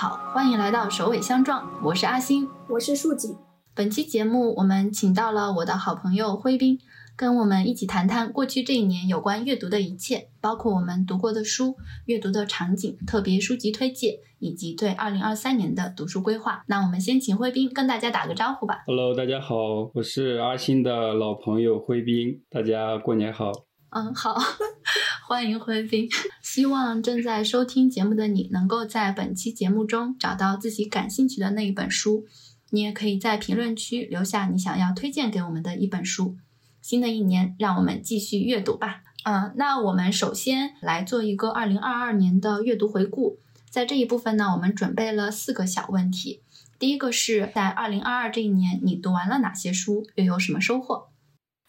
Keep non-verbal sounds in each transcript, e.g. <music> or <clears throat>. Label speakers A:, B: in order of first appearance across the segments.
A: 好，欢迎来到首尾相撞，我是阿星，
B: 我是树锦。
A: 本期节目我们请到了我的好朋友辉斌，跟我们一起谈谈过去这一年有关阅读的一切，包括我们读过的书、阅读的场景、特别书籍推荐，以及对二零二三年的读书规划。那我们先请辉斌跟大家打个招呼吧。
C: Hello，大家好，我是阿星的老朋友辉斌，大家过年好。
A: 嗯，好，<laughs> 欢迎辉斌。希望正在收听节目的你能够在本期节目中找到自己感兴趣的那一本书。你也可以在评论区留下你想要推荐给我们的一本书。新的一年，让我们继续阅读吧。嗯，那我们首先来做一个二零二二年的阅读回顾。在这一部分呢，我们准备了四个小问题。第一个是在二零二二这一年，你读完了哪些书，又有什么收获？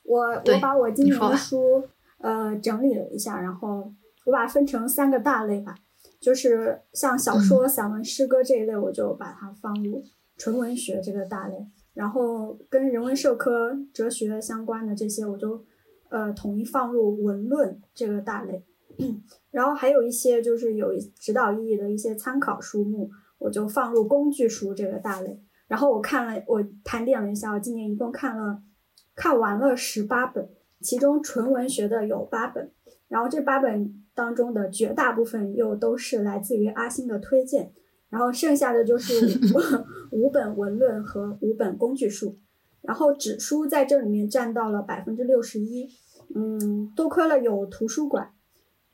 B: 我我把我今年的书呃整理了一下，然后我把它分成三个大类吧，就是像小说、散文、诗歌这一类，我就把它放入纯文学这个大类，然后跟人文社科、哲学相关的这些，我就呃统一放入文论这个大类，然后还有一些就是有指导意义的一些参考书目，我就放入工具书这个大类。然后我看了，我盘点了一下，我今年一共看了看完了十八本，其中纯文学的有八本，然后这八本当中的绝大部分又都是来自于阿星的推荐，然后剩下的就 <laughs> 是五本文论和五本工具书，然后纸书在这里面占到了百分之六十一，嗯，多亏了有图书馆。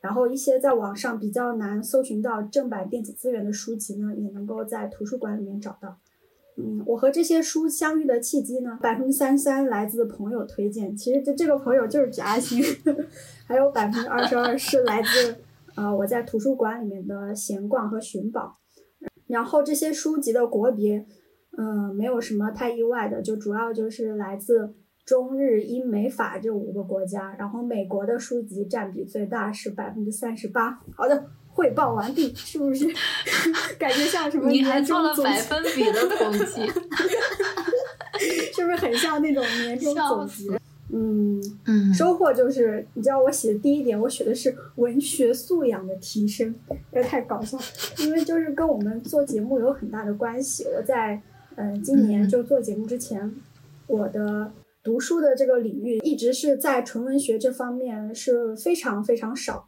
B: 然后一些在网上比较难搜寻到正版电子资源的书籍呢，也能够在图书馆里面找到。嗯，我和这些书相遇的契机呢，百分之三三来自朋友推荐，其实这这个朋友就是贾阿星，<laughs> 还有百分之二十二是来自呃我在图书馆里面的闲逛和寻宝。然后这些书籍的国别，嗯、没有什么太意外的，就主要就是来自中日英美法这五个国家，然后美国的书籍占比最大是百分之三十八。好的，汇报完毕，是不是 <laughs> 感觉像什么
A: 你还
B: 年
A: 做了百
B: 终总结
A: 分比的统计，<laughs>
B: 是不是很像那种年终总结？嗯，
A: 嗯，
B: 收获就是，你知道我写的第一点，我写的是文学素养的提升，这太搞笑了，因为就是跟我们做节目有很大的关系。我在嗯、呃今年
A: 嗯
B: 就做节目之前，我的读书的这个领域一直是在纯文学这方面是非常非常少的。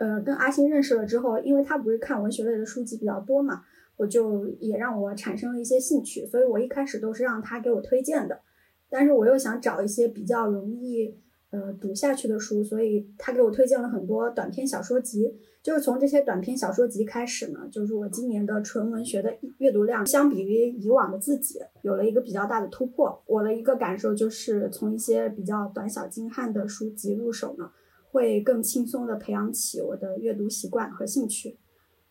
B: 呃，跟阿星认识了之后，因为他不是看文学类的书籍比较多嘛，我就也让我产生了一些兴趣，所以我一开始都是让他给我推荐的。但是我又想找一些比较容易呃读下去的书，所以他给我推荐了很多短篇小说集。就是从这些短篇小说集开始呢，就是我今年的纯文学的阅读量，相比于以往的自己，有了一个比较大的突破。我的一个感受就是，从一些比较短小精悍的书籍入手呢，会更轻松的培养起我的阅读习惯和兴趣。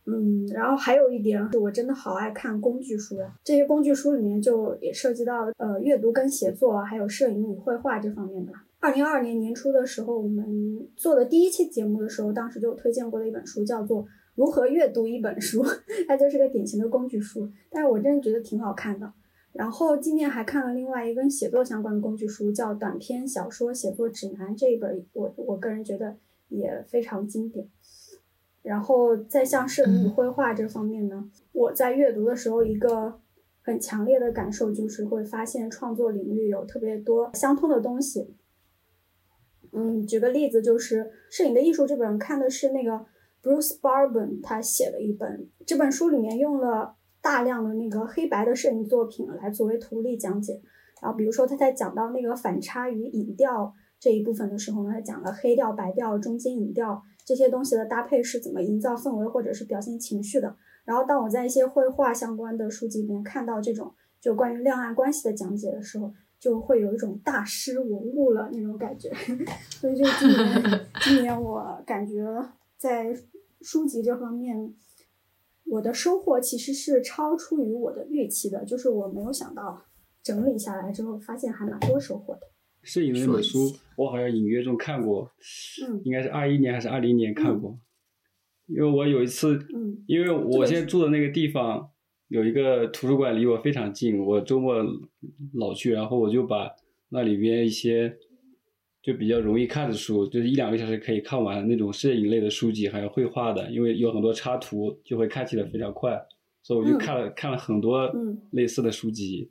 B: 嗯，然后还有一点是我真的好爱看工具书呀。这些工具书里面就也涉及到呃阅读跟写作，还有摄影与绘画这方面的。二零二二年年初的时候，我们做的第一期节目的时候，当时就推荐过的一本书叫做《如何阅读一本书》，<laughs> 它就是个典型的工具书，但是我真的觉得挺好看的。然后今年还看了另外一个跟写作相关的工具书，叫《短篇小说写作指南》这一本，我我个人觉得也非常经典。然后在像摄影与绘画这方面呢，我在阅读的时候，一个很强烈的感受就是会发现创作领域有特别多相通的东西。嗯，举个例子，就是《摄影的艺术》这本看的是那个 Bruce Barben 他写的一本，这本书里面用了大量的那个黑白的摄影作品来作为图例讲解。然后比如说他在讲到那个反差与影调这一部分的时候呢，他讲了黑调、白调、中间影调这些东西的搭配是怎么营造氛围或者是表现情绪的。然后当我在一些绘画相关的书籍里面看到这种就关于亮暗关系的讲解的时候，就会有一种大师文物了那种感觉。所以就今年，今年我感觉在书籍这方面，我的收获其实是超出于我的预期的，就是我没有想到整理下来之后，发现还蛮多收获的。
C: 摄影的那本书，我好像隐约中看过，
B: 嗯
C: 应该是二一年还是二零年看过。因为我有一次，
B: 嗯
C: 因为我现在住的那个地方有一个图书馆离我非常近，我周末老去，然后我就把那里边一些就比较容易看的书，就是一两个小时可以看完那种摄影类的书籍，还有绘画的，因为有很多插图，就会看起来非常快，所以我就看了、看了很多
B: 嗯
C: 类似的书籍。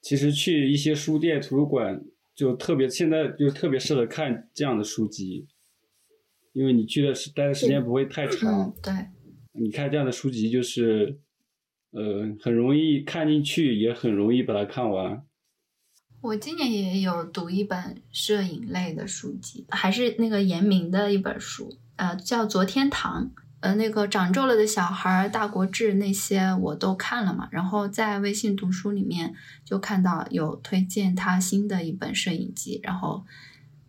C: 其实去一些书店、图书馆，就特别现在就特别适合看这样的书籍，因为你去的是待的时间不会太长。
A: 嗯，对，
C: 你看这样的书籍，就是呃很容易看进去，也很容易把它看完。
A: 我今年也有读一本摄影类的书籍，还是那个严明的一本书，呃，叫《昨天堂》。呃，那个长皱了的小孩、大国志那些我都看了嘛，然后在微信读书里面就看到有推荐他新的一本摄影集，然后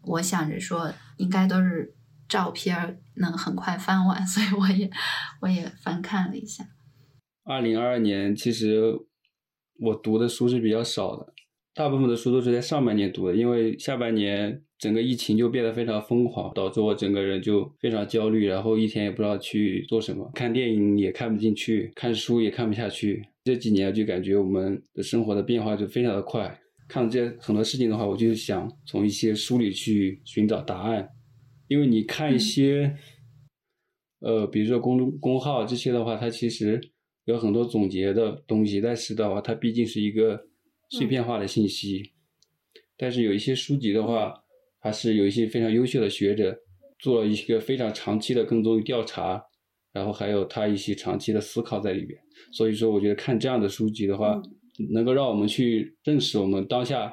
A: 我想着说应该都是照片能很快翻完，所以我也我也翻看了一下。
C: 二零二二年，其实我读的书是比较少的，大部分的书都是在上半年读的，因为下半年整个疫情就变得非常疯狂，导致我整个人就非常焦虑，然后一天也不知道去做什么，看电影也看不进去，看书也看不下去。这几年就感觉我们的生活的变化就非常的快，看到这些很多事情的话，我就想从一些书里去寻找答案，因为你看一些。呃，比如说公众公号这些的话，它其实有很多总结的东西，但是的话，它毕竟是一个碎片化的信息。但是有一些书籍的话，还是有一些非常优秀的学者做了一个非常长期的跟踪与调查，然后还有他一些长期的思考在里边。所以说，我觉得看这样的书籍的话，能够让我们去认识我们当下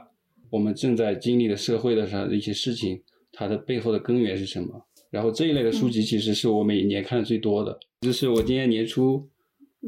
C: 我们正在经历的社会的上的一些事情，它的背后的根源是什么。然后这一类的书籍其实是我每年看的最多的，就是我今年年初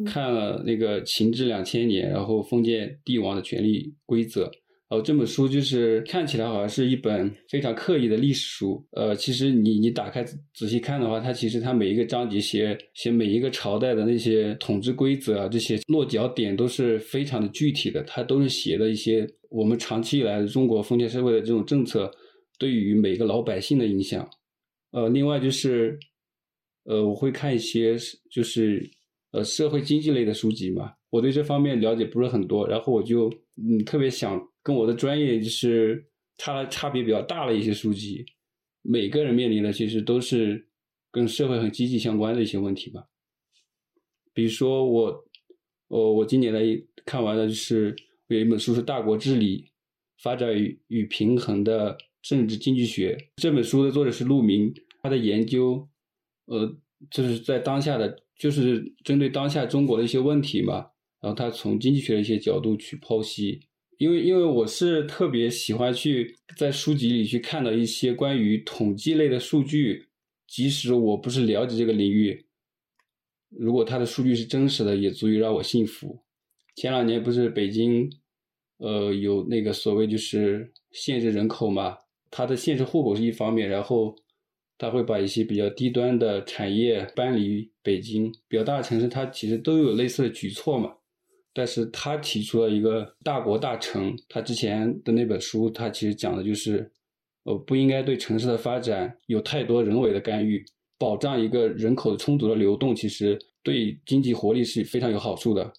C: 看了那个《秦制两千年》，然后封建帝王的权力规则。然后这本书就是看起来好像是一本非常刻意的历史书，呃，其实你你打开仔细看的话，它其实它每一个章节写写每一个朝代的那些统治规则啊，这些落脚点都是非常的具体的，它都是写的一些我们长期以来中国封建社会的这种政策对于每个老百姓的影响。呃，另外就是，呃，我会看一些就是呃社会经济类的书籍嘛，我对这方面了解不是很多，然后我就嗯特别想跟我的专业就是差的差别比较大的一些书籍，每个人面临的其实都是跟社会很积极相关的一些问题吧，比如说我，哦我今年的看完的就是有一本书是《大国治理：发展与与平衡的》。政治经济学这本书的作者是陆明，他的研究，呃，就是在当下的，就是针对当下中国的一些问题嘛，然后他从经济学的一些角度去剖析。因为因为我是特别喜欢去在书籍里去看到一些关于统计类的数据，即使我不是了解这个领域，如果他的数据是真实的，也足以让我信服。前两年不是北京，呃，有那个所谓就是限制人口嘛。它的限制户口是一方面，然后他会把一些比较低端的产业搬离北京。比较大的城市，它其实都有类似的举措嘛。但是他提出了一个大国大城，他之前的那本书，他其实讲的就是，呃，不应该对城市的发展有太多人为的干预，保障一个人口的充足的流动，其实对经济活力是非常有好处的。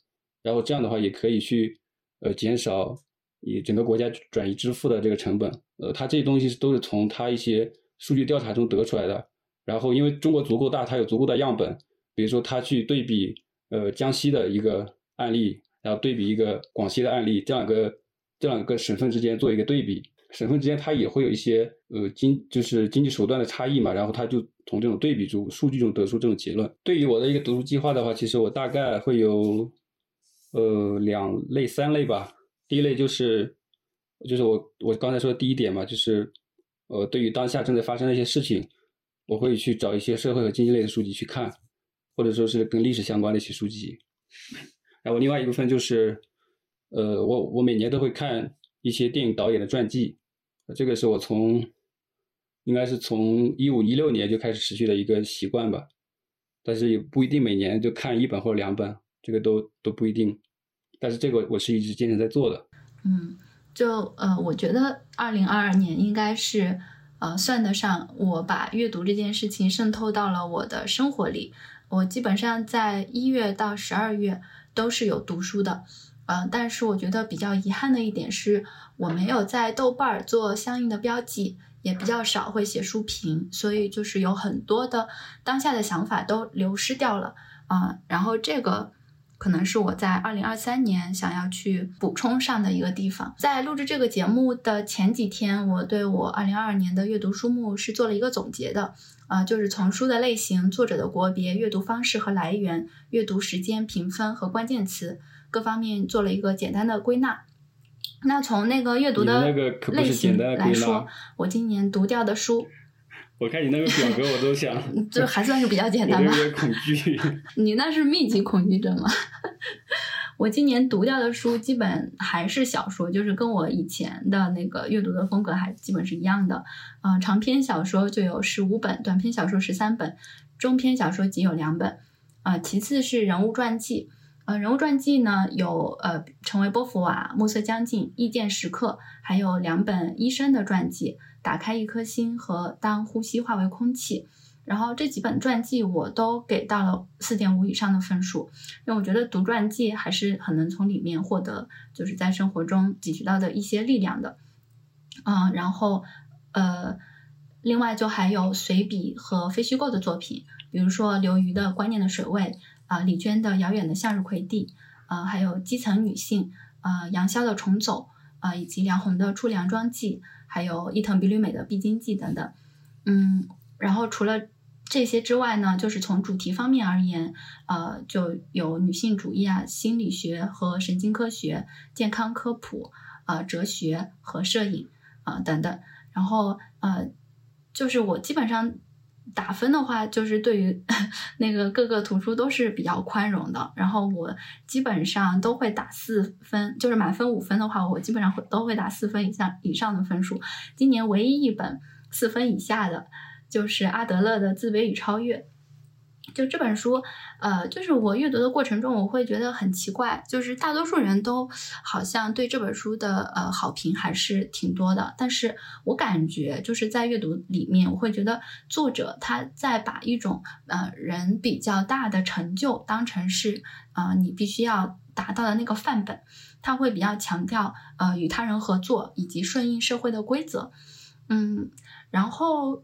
C: 然后这样的话，也可以去呃减少以整个国家转移支付的这个成本。呃，他这些东西都是从他一些数据调查中得出来的。然后，因为中国足够大，它有足够的样本，比如说它去对比呃江西的一个案例，然后对比一个广西的案例，这两个这两个省份之间做一个对比，省份之间它也会有一些呃经就是经济手段的差异嘛。然后它就从这种对比中数据中得出这种结论。对于我的一个读书计划的话，其实我大概会有呃两类三类吧。第一类就是。就是我我刚才说的第一点嘛，就是呃，对于当下正在发生的一些事情，我会去找一些社会和经济类的书籍去看，或者说是跟历史相关的一些书籍。然后另外一部分就是，呃，我我每年都会看一些电影导演的传记，这个是我从应该是从一五一六年就开始持续的一个习惯吧，但是也不一定每年就看一本或者两本，这个都都不一定。但是这个我是一直坚持在做的。
A: 嗯。就呃，我觉得二零二二年应该是呃，算得上我把阅读这件事情渗透到了我的生活里。我基本上在一月到十二月都是有读书的，呃，但是我觉得比较遗憾的一点是，我没有在豆瓣儿做相应的标记，也比较少会写书评，所以就是有很多的当下的想法都流失掉了啊。然后这个可能是我在二零二三年想要去补充上的一个地方。在录制这个节目的前几天，我对我二零二二年的阅读书目是做了一个总结的。啊，就是从书的类型、作者的国别、阅读方式和来源、阅读时间、评分和关键词各方面做了一个简单的归纳。那从那个阅读的类型来说，我今年读掉的书，
C: 我看你那个表格，我都想，<laughs>
A: 这还算是比较简单吧？
C: 有点恐惧。
A: 你那是密集恐惧症吗？<laughs> 我今年读掉的书基本还是小说，就是跟我以前的那个阅读的风格还基本是一样的。嗯，长篇小说就有十五本，短篇小说十三本，中篇小说仅有两本。啊，其次是人物传记。呃，人物传记呢有呃，成为波伏娃、暮色将近、意见时刻，还有两本医生的传记，打开一颗心和当呼吸化为空气。然后这几本传记我都给到了四点五以上的分数，因为我觉得读传记还是很能从里面获得就是在生活中汲取到的一些力量的，嗯，然后呃，另外就还有随笔和非虚构的作品，比如说刘瑜的《观念的水位》啊，李娟的《遥远的向日葵地》啊，还有基层女性啊，杨潇的《重走》啊，以及梁红的《出梁庄记》，还有伊藤比吕美的《必经记》等等，嗯，然后除了。这些之外呢，就是从主题方面而言，呃，就有女性主义啊、心理学和神经科学、健康科普、呃，哲学和摄影啊等等。然后呃，就是我基本上打分的话，就是对于 <laughs> 那个各个图书都是比较宽容的。然后我基本上都会打四分，就是满分五分的话，我基本上会都会打四分以上以上的分数。今年唯一一本四分以下的。就是阿德勒的《自卑与超越》，就这本书，呃，就是我阅读的过程中，我会觉得很奇怪，就是大多数人都好像对这本书的呃好评还是挺多的，但是我感觉就是在阅读里面，我会觉得作者他在把一种呃人比较大的成就当成是呃你必须要达到的那个范本，他会比较强调呃与他人合作以及顺应社会的规则，嗯，然后。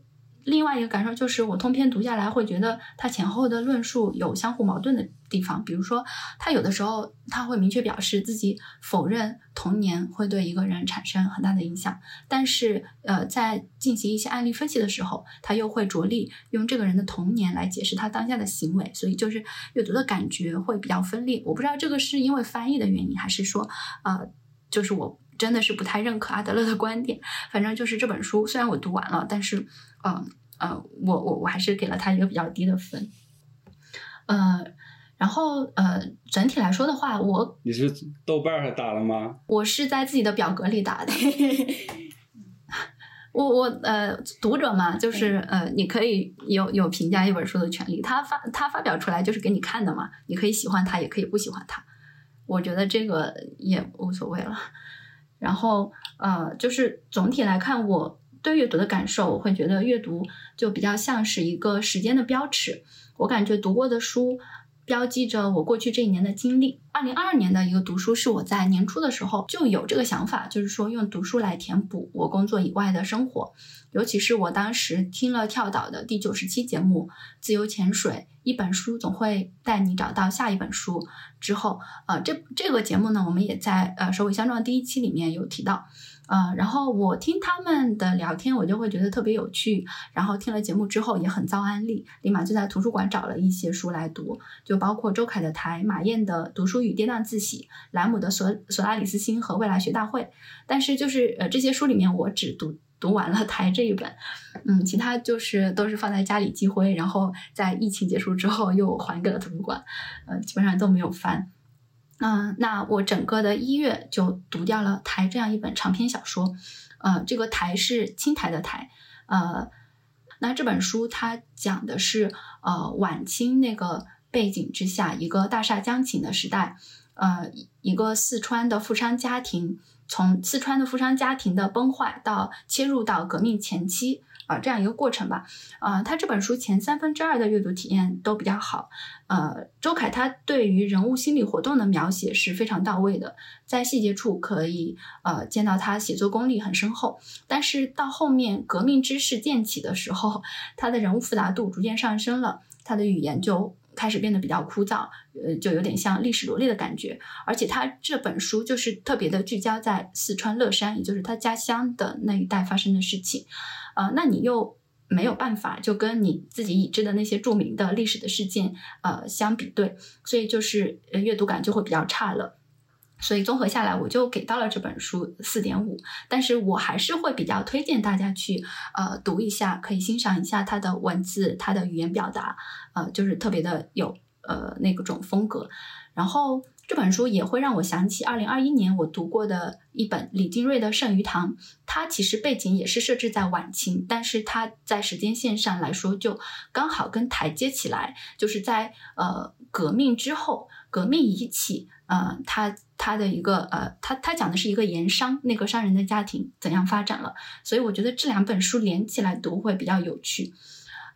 A: 另外一个感受就是，我通篇读下来会觉得他前后的论述有相互矛盾的地方。比如说，他有的时候他会明确表示自己否认童年会对一个人产生很大的影响，但是呃，在进行一些案例分析的时候，他又会着力用这个人的童年来解释他当下的行为。所以就是阅读的感觉会比较分裂。我不知道这个是因为翻译的原因，还是说呃，就是我真的是不太认可阿德勒的观点。反正就是这本书虽然我读完了，但是。嗯，我我我还是给了他一个比较低的分，呃，然后呃，整体来说的话，我
C: 你是豆瓣上打了吗？
A: 我是在自己的表格里打的。<laughs> 我我呃，读者嘛，就是呃，你可以有有评价一本书的权利，他发他发表出来就是给你看的嘛，你可以喜欢他，也可以不喜欢他，我觉得这个也无所谓了。然后呃，就是总体来看我。对阅读的感受，我会觉得阅读就比较像是一个时间的标尺。我感觉读过的书标记着我过去这一年的经历。二零二二年的一个读书是我在年初的时候就有这个想法，就是说用读书来填补我工作以外的生活。尤其是我当时听了跳岛的第九十期节目《自由潜水》，一本书总会带你找到下一本书。之后，呃，这这个节目呢，我们也在呃首尾相撞第一期里面有提到。呃，然后我听他们的聊天，我就会觉得特别有趣。然后听了节目之后，也很遭安利，立马就在图书馆找了一些书来读，就包括周凯的《台》、马燕的《读书与跌宕自喜》、莱姆的《索索拉里斯星》和《未来学大会》。但是就是呃这些书里面，我只读读完了《台》这一本，嗯，其他就是都是放在家里积灰，然后在疫情结束之后又还给了图书馆，呃，基本上都没有翻。嗯，那我整个的一月就读掉了《台》这样一本长篇小说，呃，这个“台”是青苔的“台”，呃，那这本书它讲的是呃晚清那个背景之下一个大厦将倾的时代，呃，一个四川的富商家庭，从四川的富商家庭的崩坏到切入到革命前期。啊这样一个过程吧。啊，他这本书前三分之二的阅读体验都比较好。呃，周凯他对于人物心理活动的描写是非常到位的，在细节处可以呃见到他写作功力很深厚。但是到后面革命之势渐起的时候，他的人物复杂度逐渐上升了，他的语言就。开始变得比较枯燥，呃，就有点像历史罗列的感觉。而且他这本书就是特别的聚焦在四川乐山，也就是他家乡的那一带发生的事情，呃，那你又没有办法就跟你自己已知的那些著名的历史的事件，呃，相比对，所以就是阅读感就会比较差了。所以综合下来，我就给到了这本书四点五。但是我还是会比较推荐大家去呃读一下，可以欣赏一下它的文字，它的语言表达，呃，就是特别的有呃那个种风格。然后这本书也会让我想起二零二一年我读过的一本李金瑞的《剩余堂》，它其实背景也是设置在晚清，但是它在时间线上来说就刚好跟台接起来，就是在呃革命之后，革命遗起。呃，他他的一个呃，他他讲的是一个盐商那个商人的家庭怎样发展了，所以我觉得这两本书连起来读会比较有趣。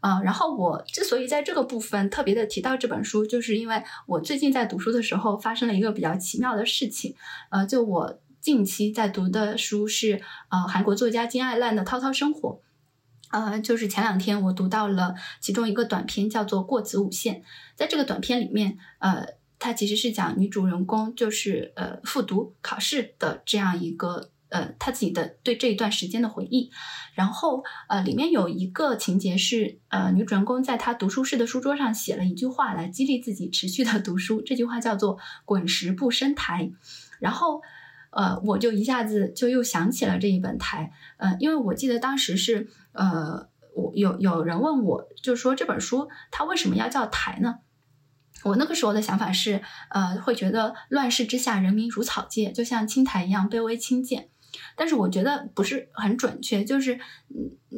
A: 呃，然后我之所以在这个部分特别的提到这本书，就是因为我最近在读书的时候发生了一个比较奇妙的事情。呃，就我近期在读的书是呃韩国作家金爱烂的《滔滔生活》。呃，就是前两天我读到了其中一个短篇，叫做《过子午线》。在这个短片里面，呃。它其实是讲女主人公就是呃复读考试的这样一个呃她自己的对这一段时间的回忆，然后呃里面有一个情节是呃女主人公在她读书室的书桌上写了一句话来激励自己持续的读书，这句话叫做“滚石不生苔”，然后呃我就一下子就又想起了这一本台，呃因为我记得当时是呃我有有人问我就说这本书它为什么要叫台呢？我那个时候的想法是，呃，会觉得乱世之下，人民如草芥，就像青苔一样卑微轻贱。但是我觉得不是很准确，就是，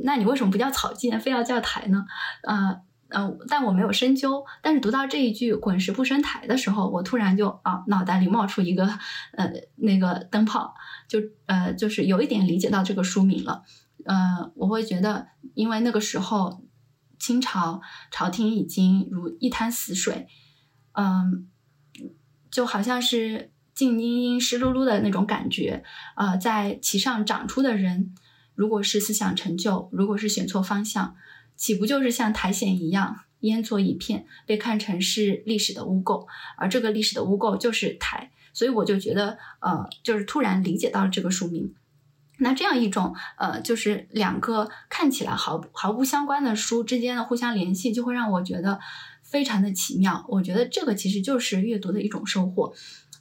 A: 那你为什么不叫草芥，非要叫苔呢？呃呃，但我没有深究。但是读到这一句“滚石不生苔”的时候，我突然就啊，脑袋里冒出一个呃那个灯泡，就呃就是有一点理解到这个书名了。呃，我会觉得，因为那个时候清朝朝廷已经如一滩死水。嗯，就好像是静阴阴、湿漉漉的那种感觉。呃，在其上长出的人，如果是思想成就，如果是选错方向，岂不就是像苔藓一样烟作一片，被看成是历史的污垢？而这个历史的污垢就是苔。所以我就觉得，呃，就是突然理解到了这个书名。那这样一种，呃，就是两个看起来毫毫不相关的书之间的互相联系，就会让我觉得。非常的奇妙，我觉得这个其实就是阅读的一种收获。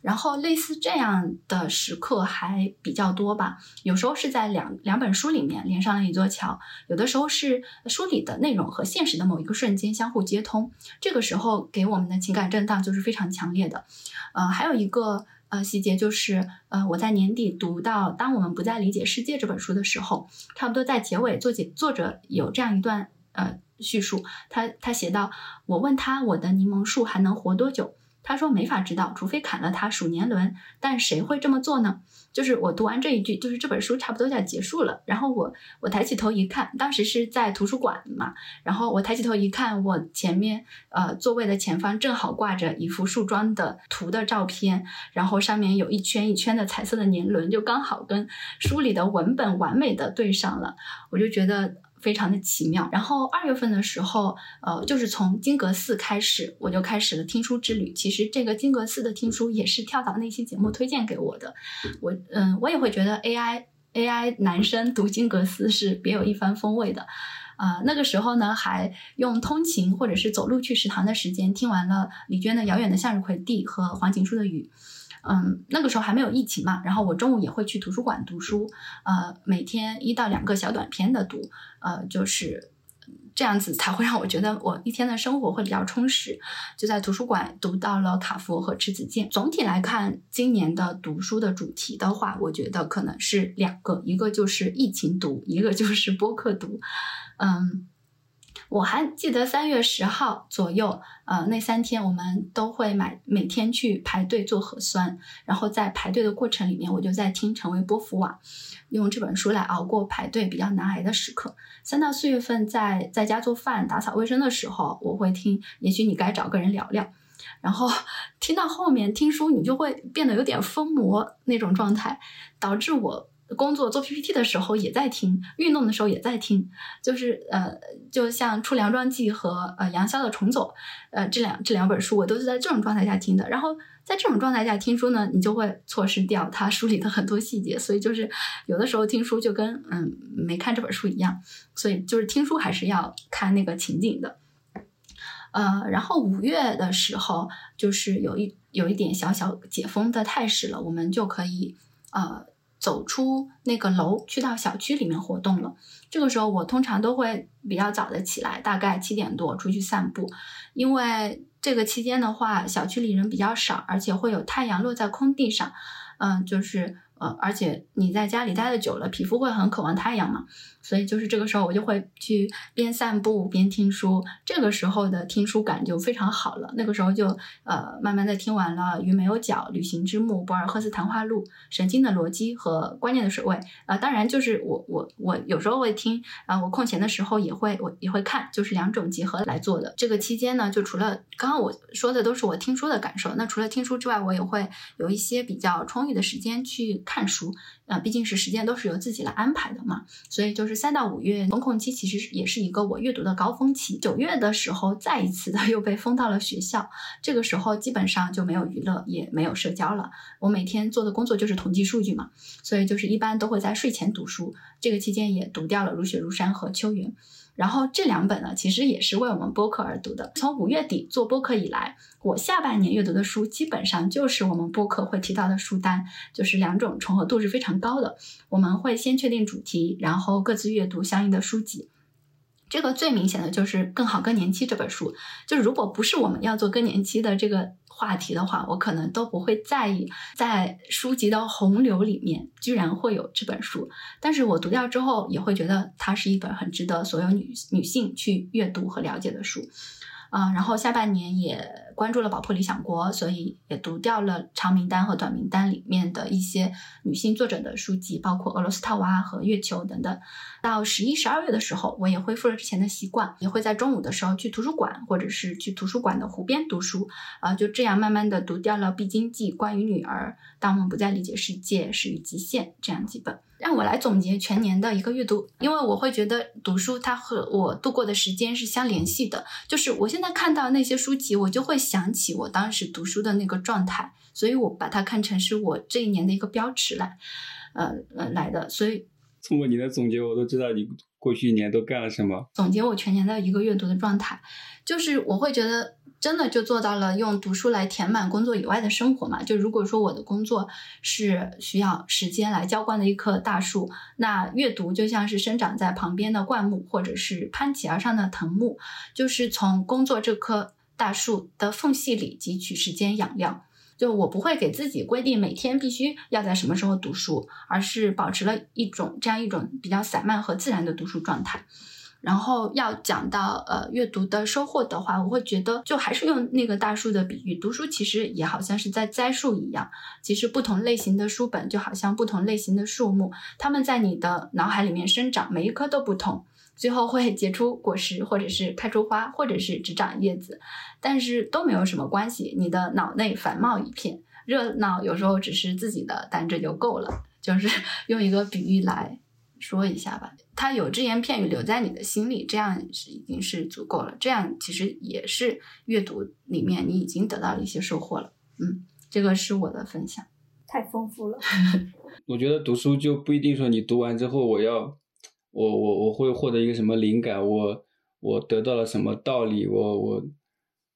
A: 然后类似这样的时刻还比较多吧，有时候是在两两本书里面连上了一座桥，有的时候是书里的内容和现实的某一个瞬间相互接通，这个时候给我们的情感震荡就是非常强烈的。呃，还有一个呃细节就是，呃，我在年底读到《当我们不再理解世界》这本书的时候，差不多在结尾，作者作者有这样一段呃。叙述他，他写道：“我问他，我的柠檬树还能活多久？他说没法知道，除非砍了它数年轮。但谁会这么做呢？就是我读完这一句，就是这本书差不多就要结束了。然后我我抬起头一看，当时是在图书馆嘛。然后我抬起头一看，我前面呃座位的前方正好挂着一幅树桩的图的照片，然后上面有一圈一圈的彩色的年轮，就刚好跟书里的文本完美的对上了。我就觉得。”非常的奇妙。然后二月份的时候，呃，就是从金阁寺开始，我就开始了听书之旅。其实这个金阁寺的听书也是跳蚤那期节目推荐给我的。我嗯，我也会觉得 AI AI 男生读金阁寺是别有一番风味的。啊，那个时候呢，还用通勤或者是走路去食堂的时间听完了李娟的《遥远的向日葵地》和黄锦书的《雨》。嗯，那个时候还没有疫情嘛，然后我中午也会去图书馆读书，呃，每天一到两个小短篇的读，呃，就是这样子才会让我觉得我一天的生活会比较充实。就在图书馆读到了卡佛和迟子建。总体来看，今年的读书的主题的话，我觉得可能是两个，一个就是疫情读，一个就是播客读。嗯，我还记得三月十号左右，呃，那三天我们都会买每天去排队做核酸，然后在排队的过程里面，我就在听陈维波伏瓦，用这本书来熬过排队比较难挨的时刻。三到四月份在在家做饭、打扫卫生的时候，我会听，也许你该找个人聊聊。然后听到后面听书，你就会变得有点疯魔那种状态，导致我。工作做 PPT 的时候也在听，运动的时候也在听，就是呃，就像《出梁庄记》和呃杨逍的《重走》，呃这两这两本书我都是在这种状态下听的。然后在这种状态下听书呢，你就会错失掉它书里的很多细节，所以就是有的时候听书就跟嗯没看这本书一样。所以就是听书还是要看那个情景的。呃，然后五月的时候就是有一有一点小小解封的态势了，我们就可以呃。走出那个楼，去到小区里面活动了。这个时候，我通常都会比较早的起来，大概七点多出去散步，因为这个期间的话，小区里人比较少，而且会有太阳落在空地上，嗯，就是。呃，而且你在家里待的久了，皮肤会很渴望太阳嘛，所以就是这个时候我就会去边散步边听书，这个时候的听书感就非常好了。那个时候就呃慢慢的听完了《鱼没有脚》《旅行之墓》《博尔赫斯谈话录》《神经的逻辑》和《观念的水位》啊，当然就是我我我有时候会听啊，我空闲的时候也会我也会看，就是两种结合来做的。这个期间呢，就除了刚刚我说的都是我听书的感受，那除了听书之外，我也会有一些比较充裕的时间去。看书，呃，毕竟是时间都是由自己来安排的嘛，所以就是三到五月封控期，其实也是一个我阅读的高峰期。九月的时候，再一次的又被封到了学校，这个时候基本上就没有娱乐，也没有社交了。我每天做的工作就是统计数据嘛，所以就是一般都会在睡前读书。这个期间也读掉了《如雪如山》和《秋云》。然后这两本呢，其实也是为我们播客而读的。从五月底做播客以来，我下半年阅读的书基本上就是我们播客会提到的书单，就是两种重合度是非常高的。我们会先确定主题，然后各自阅读相应的书籍。这个最明显的就是《更好更年期》这本书，就是如果不是我们要做更年期的这个。话题的话，我可能都不会在意，在书籍的洪流里面居然会有这本书，但是我读掉之后也会觉得它是一本很值得所有女女性去阅读和了解的书，啊，然后下半年也。关注了宝珀理想国，所以也读掉了长名单和短名单里面的一些女性作者的书籍，包括俄罗斯套娃和月球等等。到十一、十二月的时候，我也恢复了之前的习惯，也会在中午的时候去图书馆，或者是去图书馆的湖边读书。啊，就这样慢慢的读掉了《必经记》、关于女儿、当我们不再理解世界、始于极限这样几本。让我来总结全年的一个阅读，因为我会觉得读书它和我度过的时间是相联系的。就是我现在看到那些书籍，我就会想起我当时读书的那个状态，所以我把它看成是我这一年的一个标尺来，呃呃来的。所以
C: 通过你的总结，我都知道你过去一年都干了什么。
A: 总结我全年的一个阅读的状态，就是我会觉得。真的就做到了用读书来填满工作以外的生活嘛？就如果说我的工作是需要时间来浇灌的一棵大树，那阅读就像是生长在旁边的灌木，或者是攀起而上的藤木，就是从工作这棵大树的缝隙里汲取时间养料。就我不会给自己规定每天必须要在什么时候读书，而是保持了一种这样一种比较散漫和自然的读书状态。然后要讲到呃阅读的收获的话，我会觉得就还是用那个大树的比喻，读书其实也好像是在栽树一样。其实不同类型的书本就好像不同类型的树木，它们在你的脑海里面生长，每一棵都不同，最后会结出果实，或者是开出花，或者是只长叶子，但是都没有什么关系。你的脑内繁茂一片，热闹有时候只是自己的，但这就够了。就是 <laughs> 用一个比喻来。说一下吧，它有只言片语留在你的心里，这样是已经是足够了。这样其实也是阅读里面你已经得到了一些收获了。嗯，这个是我的分享，
B: 太丰富了。<laughs>
C: 我觉得读书就不一定说你读完之后，我要我我我会获得一个什么灵感，我我得到了什么道理，我我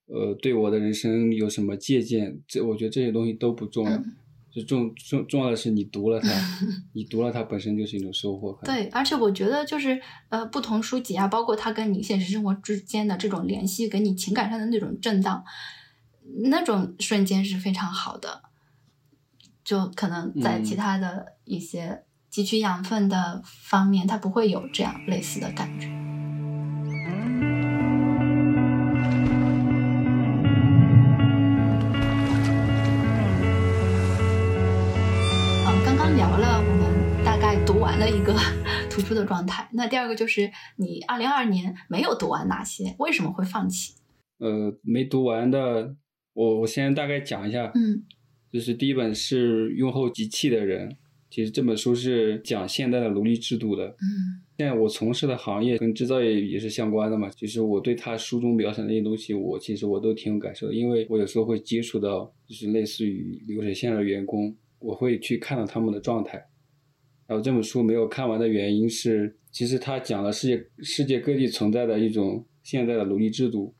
C: 呃对我的人生有什么借鉴，这我觉得这些东西都不重要。就重重重要的是，你读了它，<laughs> 你读了它本身就是一种收获。
A: 对，而且我觉得就是呃，不同书籍啊，包括它跟你现实生活之间的这种联系，给你情感上的那种震荡，那种瞬间是非常好的。就可能在其他的一些汲取养分的方面他不会有这样类似的感觉。刚刚聊了我们大概读完了一个 <laughs> 图书的状态那第二个就是你二零二二年没有读完哪些为什么会放弃？
C: 呃没读完的我我先大概讲一下
A: 嗯。
C: 就是第一本是用后即弃的人其实这本书是讲现代的奴隶制度的。
A: 嗯
C: 现在我从事的行业跟制造业也是相关的嘛，就是我对他书中描写的那些东西，我其实我都挺有感受的，因为我有时候会接触到，就是类似于流水线的员工，我会去看到他们的状态。然后这本书没有看完的原因是，其实它讲了世界世界各地存在的一种现代的奴隶制度，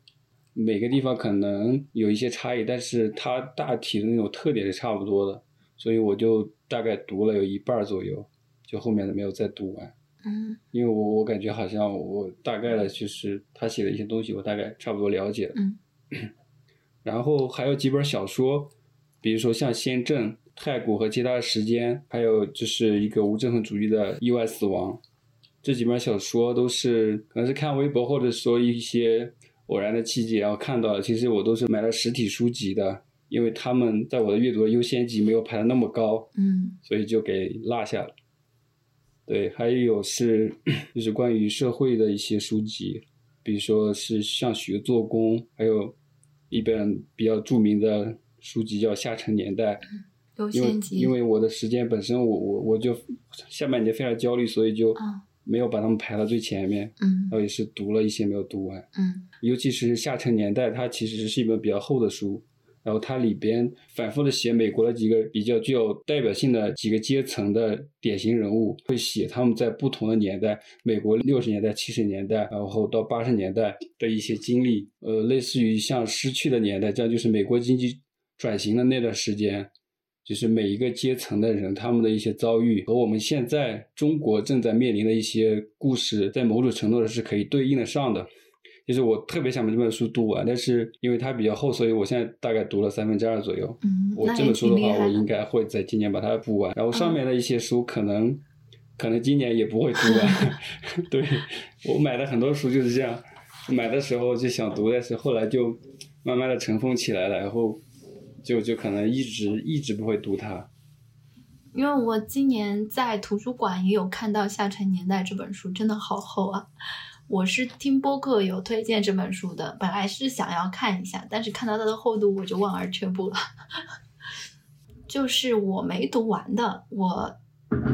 C: 每个地方可能有一些差异，但是它大体的那种特点是差不多的，所以我就大概读了有一半儿左右，就后面的没有再读完。
A: 嗯
C: 因为我我感觉好像我大概的就是他写的一些东西，我大概差不多了解了。
A: 嗯
C: 然后还有几本小说，比如说像《先正》《太古和其他的时间》，还有就是一个无政府主义的意外死亡，这几本小说都是可能是看微博或者说一些偶然的契机然后看到的。其实我都是买了实体书籍的，因为他们在我的阅读的优先级没有排的那么高。
A: 嗯
C: 所以就给落下了。对，还有是就是关于社会的一些书籍，比如说是像学做工，还有一本比较著名的书籍叫《下沉年代》。
A: 优
C: 因为
A: 先级。
C: 因为我的时间本身我我我就下半年非常焦虑，所以就
A: 嗯
C: 没有把它们排到最前面，
A: 嗯
C: 然后也是读了一些没有读完。
A: 嗯
C: 尤其是《下沉年代》，它其实是一本比较厚的书，然后它里边反复的写美国的几个比较具有代表性的几个阶层的典型人物，会写他们在不同的年代，美国六十年代、七十年代，然后到八十年代的一些经历，呃，类似于像失去的年代，这样就是美国经济转型的那段时间。就是每一个阶层的人，他们的一些遭遇和我们现在中国正在面临的一些故事，在某种程度上是可以对应得上的。就是我特别想把这本书读完，但是因为它比较厚，所以我现在大概读了三分之二左右。
A: 嗯，
C: 我这本书的话，我应该会在今年把它补完。然后上面的一些书可能、可能今年也不会读完。<laughs> <laughs> 对我买的很多书就是这样，买的时候就想读，但是后来就慢慢的尘封起来了，然后就就可能一直一直不会读它。
A: 因为我今年在图书馆也有看到《下沉年代》这本书，真的好厚啊！我是听播客有推荐这本书的，本来是想要看一下，但是看到它的厚度，我就望而却步了。<laughs> 就是我没读完的，我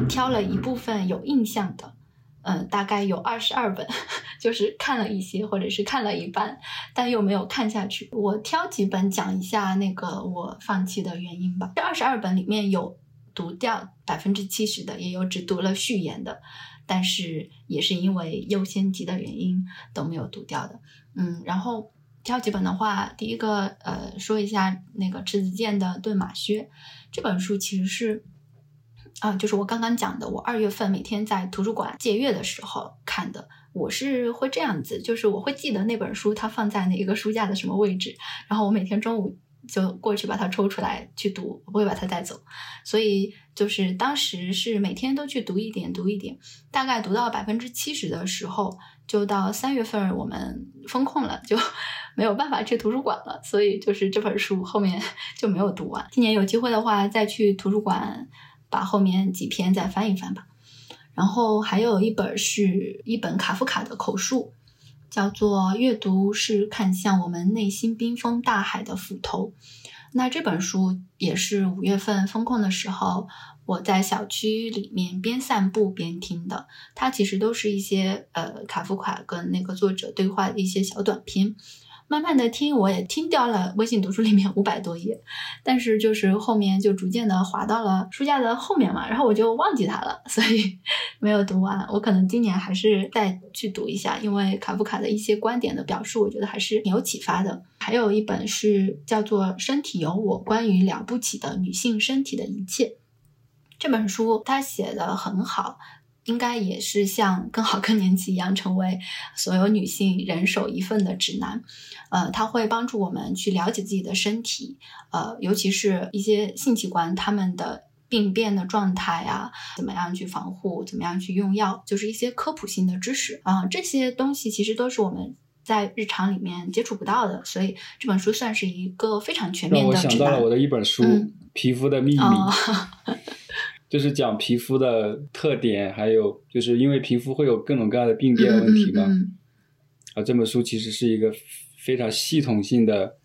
A: 挑了一部分有印象的，嗯，大概有二十二本，<laughs> 就是看了一些，或者是看了一半，但又没有看下去。我挑几本讲一下那个我放弃的原因吧。这二十二本里面有读掉百分之七十的，也有只读了序言的，但是也是因为优先级的原因都没有读掉的。嗯，然后挑几本的话，第一个呃说一下那个池子健的《顿马靴》这本书，其实是。啊，就是我刚刚讲的，我二月份每天在图书馆借阅的时候看的。我是会这样子，就是我会记得那本书它放在哪一个书架的什么位置，然后我每天中午就过去把它抽出来去读，我不会把它带走。所以就是当时是每天都去读一点，读一点，大概读到百分之七十的时候，就到三月份我们封控了，就 <laughs> 没有办法去图书馆了，所以就是这本书后面 <laughs> 就没有读完。今年有机会的话，再去图书馆。把后面几篇再翻一翻吧。然后还有一本是一本卡夫卡的口述，叫做《阅读是看向我们内心冰封大海的斧头》。那这本书也是五月份封控的时候，我在小区里面边散步边听的。它其实都是一些呃卡夫卡跟那个作者对话的一些小短片。慢慢的听，我也听掉了微信读书里面五百多页，但是就是后面就逐渐的滑到了书架的后面嘛，然后我就忘记它了，所以 <laughs> 没有读完。我可能今年还是再去读一下，因为卡夫卡的一些观点的表述，我觉得还是挺有启发的。还有一本是叫做《身体有我：关于了不起的女性身体的一切》这本书，它写的很好。应该也是像更好更年期一样，成为所有女性人手一份的指南。呃，它会帮助我们去了解自己的身体，呃，尤其是一些性器官它们的病变的状态啊，怎么样去防护，怎么样去用药，就是一些科普性的知识啊、呃。这些东西其实都是我们在日常里面接触不到的，所以这本书算是一个非常全面的指南。
C: 让我想到了我的一本书《
A: 嗯、
C: 皮肤的秘密》。<laughs>
A: 哦
C: 就是讲皮肤的特点，还有就是因为皮肤会有各种各样的病变问题嘛。
A: 嗯嗯
C: 啊，这本书其实是一个非常系统性的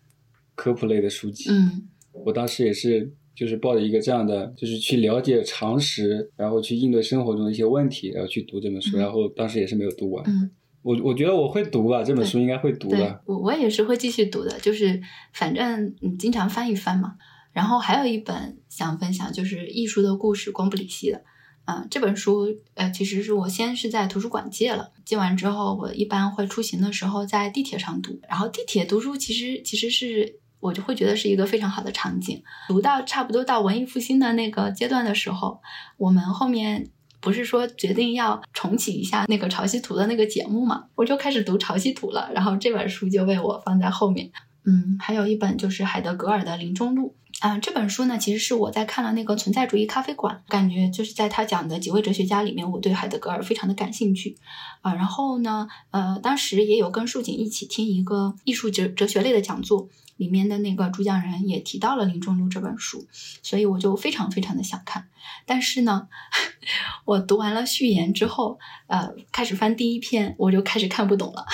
C: 科普类的书籍。
A: 嗯
C: 我当时也是就是抱着一个这样的，就是去了解常识，然后去应对生活中的一些问题，然后去读这本书。
A: 嗯
C: 然后当时也是没有读完。
A: 嗯，
C: 我我觉得我会读吧，这本书应该会读
A: 对
C: 的。
A: 我我也是会继续读的，就是反正你经常翻一翻嘛。然后还有一本想分享，就是《艺术的故事》，光布里希的。嗯、这本书呃，其实是我先是在图书馆借了，借完之后，我一般会出行的时候在地铁上读。然后地铁读书其实其实是我就会觉得是一个非常好的场景。读到差不多到文艺复兴的那个阶段的时候，我们后面不是说决定要重启一下那个潮汐图的那个节目嘛，我就开始读潮汐图了。然后这本书就被我放在后面。嗯，还有一本就是海德格尔的《林中路》啊、这本书呢，其实是我在看了那个《存在主义咖啡馆》，感觉就是在他讲的几位哲学家里面，我对海德格尔非常的感兴趣啊、然后呢，呃，当时也有跟树景一起听一个艺术哲哲学类的讲座，里面的那个主讲人也提到了《林中路》这本书，所以我就非常非常的想看。但是呢，<laughs> 我读完了序言之后，呃，开始翻第一篇，我就开始看不懂了。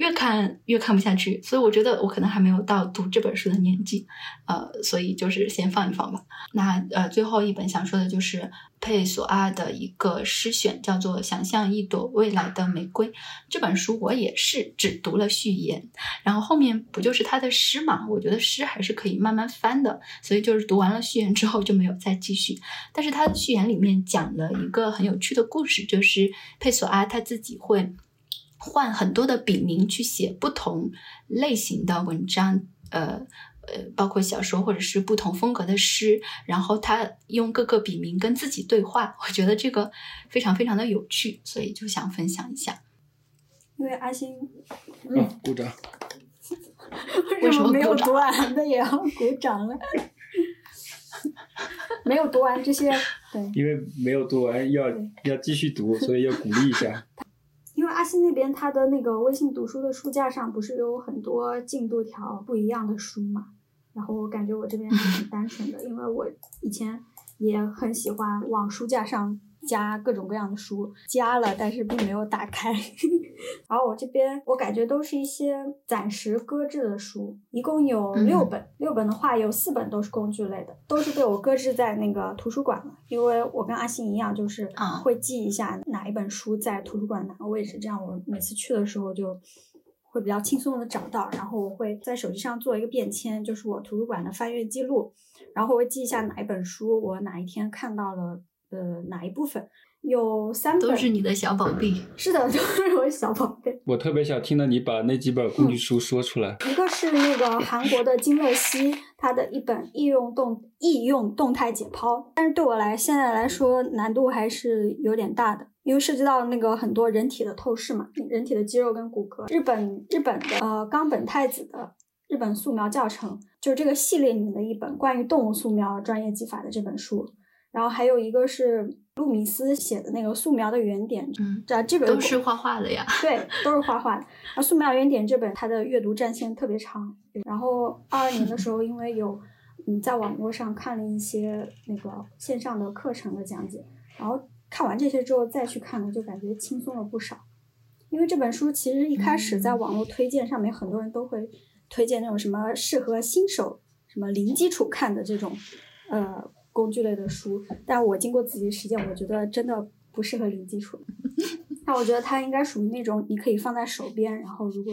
A: 越看越看不下去，所以我觉得我可能还没有到读这本书的年纪，呃，所以就是先放一放吧。那呃，最后一本想说的就是佩索阿的一个诗选，叫做《想象一朵未来的玫瑰》。这本书我也是只读了序言，然后后面不就是他的诗嘛？我觉得诗还是可以慢慢翻的，所以就是读完了序言之后就没有再继续。但是他的序言里面讲了一个很有趣的故事，就是佩索阿他自己会。换很多的笔名去写不同类型的文章，呃呃，包括小说或者是不同风格的诗，然后他用各个笔名跟自己对话，<laughs> 我觉得这个非常非常的有趣，所以就想分享一下。
B: 因为阿星
C: 嗯，鼓掌。<laughs>
B: 为
A: 什么
B: 没有读完的也要鼓掌了？<laughs> 没有读完这些，对，
C: 因为没有读完，要要继续读，所以要鼓励一下。
B: 因为阿西那边他的那个微信读书的书架上不是有很多进度条不一样的书嘛，然后我感觉我这边还挺单纯的，因为我以前也很喜欢往书架上加各种各样的书，加了但是并没有打开。<laughs> 然后我这边我感觉都是一些暂时搁置的书，一共有
A: 嗯
B: 六本，六本的话有四本都是工具类的，都是被我搁置在那个图书馆了。因为我跟阿信一样，就是
A: 啊
B: 会记一下哪一本书在图书馆哪个位置，这样我每次去的时候就会比较轻松的找到。然后我会在手机上做一个便签，就是我图书馆的翻阅记录，然后我会记一下哪一本书我哪一天看到了呃哪一部分。有三本
A: 都是你的小宝贝，
B: 是的，都是我小宝贝。
C: 我特别想听到你把那几本工具书说出来。
B: 一个是那个韩国的金乐熙，他的一本易用动易用动态解剖，但是对我来现在来说难度还是有点大的，因为涉及到那个很多人体的透视嘛，人体的肌肉跟骨骼。日本日本的呃冈本太子的日本素描教程，就是这个系列里面的一本关于动物素描专业技法的这本书。然后还有一个是路米斯写的那个素描的原点，
A: 嗯，
B: 这这本
A: 都是画画的呀。
B: 对，都是画画的。然后《素描原点》这本它的阅读战线特别长。然后二二年的时候，因为有嗯在网络上看了一些那个线上的课程的讲解，然后看完这些之后再去看呢，就感觉轻松了不少。因为这本书其实一开始在网络推荐上面，很多人都会推荐那种什么适合新手、什么零基础看的这种呃工具类的书，但我经过自己的实践，我觉得真的不适合零基础。<laughs> 但我觉得它应该属于那种你可以放在手边，然后如果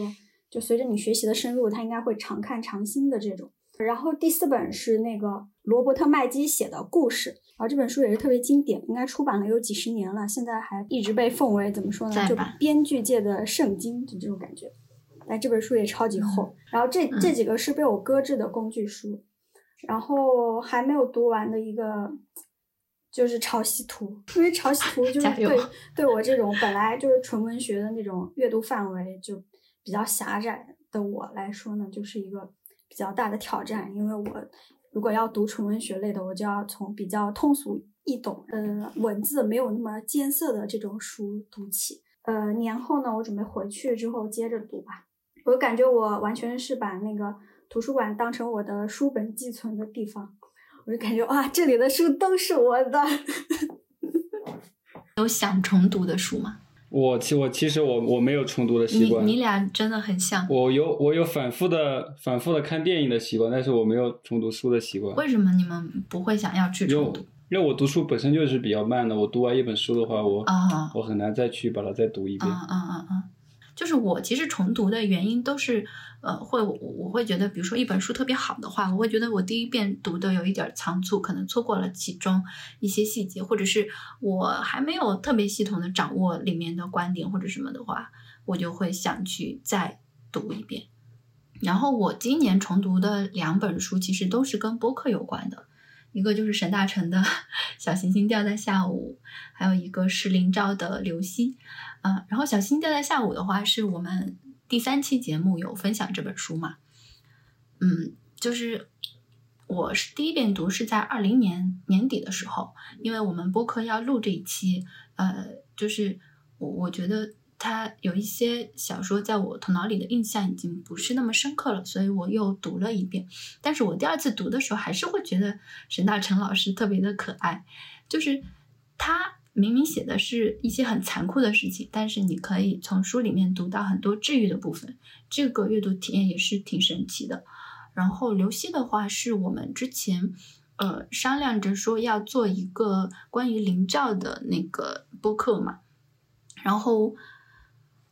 B: 就随着你学习的深入，它应该会常看常新的这种。然后第四本是那个罗伯特麦基写的故事，然后这本书也是特别经典，应该出版了有几十年了，现在还一直被奉为怎么说呢，就编剧界的圣经，就这种感觉。但这本书也超级厚，然后这这几个是被我搁置的工具书，然后还没有读完的一个就是潮汐图，因为潮汐图 <laughs> 就是对对我这种本来就是纯文学的那种阅读范围就比较狭窄的我来说呢，就是一个比较大的挑战，因为我如果要读纯文学类的，我就要从比较通俗易懂，呃，文字没有那么艰涩的这种书读起。呃，年后呢，我准备回去之后接着读吧。我感觉我完全是把那个图书馆当成我的书本寄存的地方，我就感觉哇，这里的书都是我的。<laughs>
A: 有想重读的书吗？
C: 我其我其实我我没有重读的习惯。
A: 你你俩真的很像。
C: 我有我有反复的反复的看电影的习惯，但是我没有重读书的习惯。
A: 为什么你们不会想要去重读？
C: 因为我读书本身就是比较慢的，我读完一本书的话，我
A: 啊
C: 我很难再去把它再读一遍。
A: 啊啊啊啊！就是我其实重读的原因都是，呃，会我我会觉得，比如说一本书特别好的话，我会觉得我第一遍读的有一点仓促，可能错过了其中一些细节，或者是我还没有特别系统的掌握里面的观点或者什么的话，我就会想去再读一遍。然后我今年重读的两本书其实都是跟播客有关的，一个就是沈大成的《<laughs> 小行星掉在下午》，还有一个是林兆的《流星》。嗯，然后小新掉在下午的话，是我们第三期节目有分享这本书嘛？嗯，就是我是第一遍读是在二零年年底的时候，因为我们播客要录这一期，呃，就是我我觉得他有一些小说在我头脑里的印象已经不是那么深刻了，所以我又读了一遍。但是我第二次读的时候，还是会觉得沈大成老师特别的可爱，就是他。明明写的是一些很残酷的事情，但是你可以从书里面读到很多治愈的部分，这个阅读体验也是挺神奇的。然后刘希的话是我们之前呃商量着说要做一个关于灵照的那个播客嘛，然后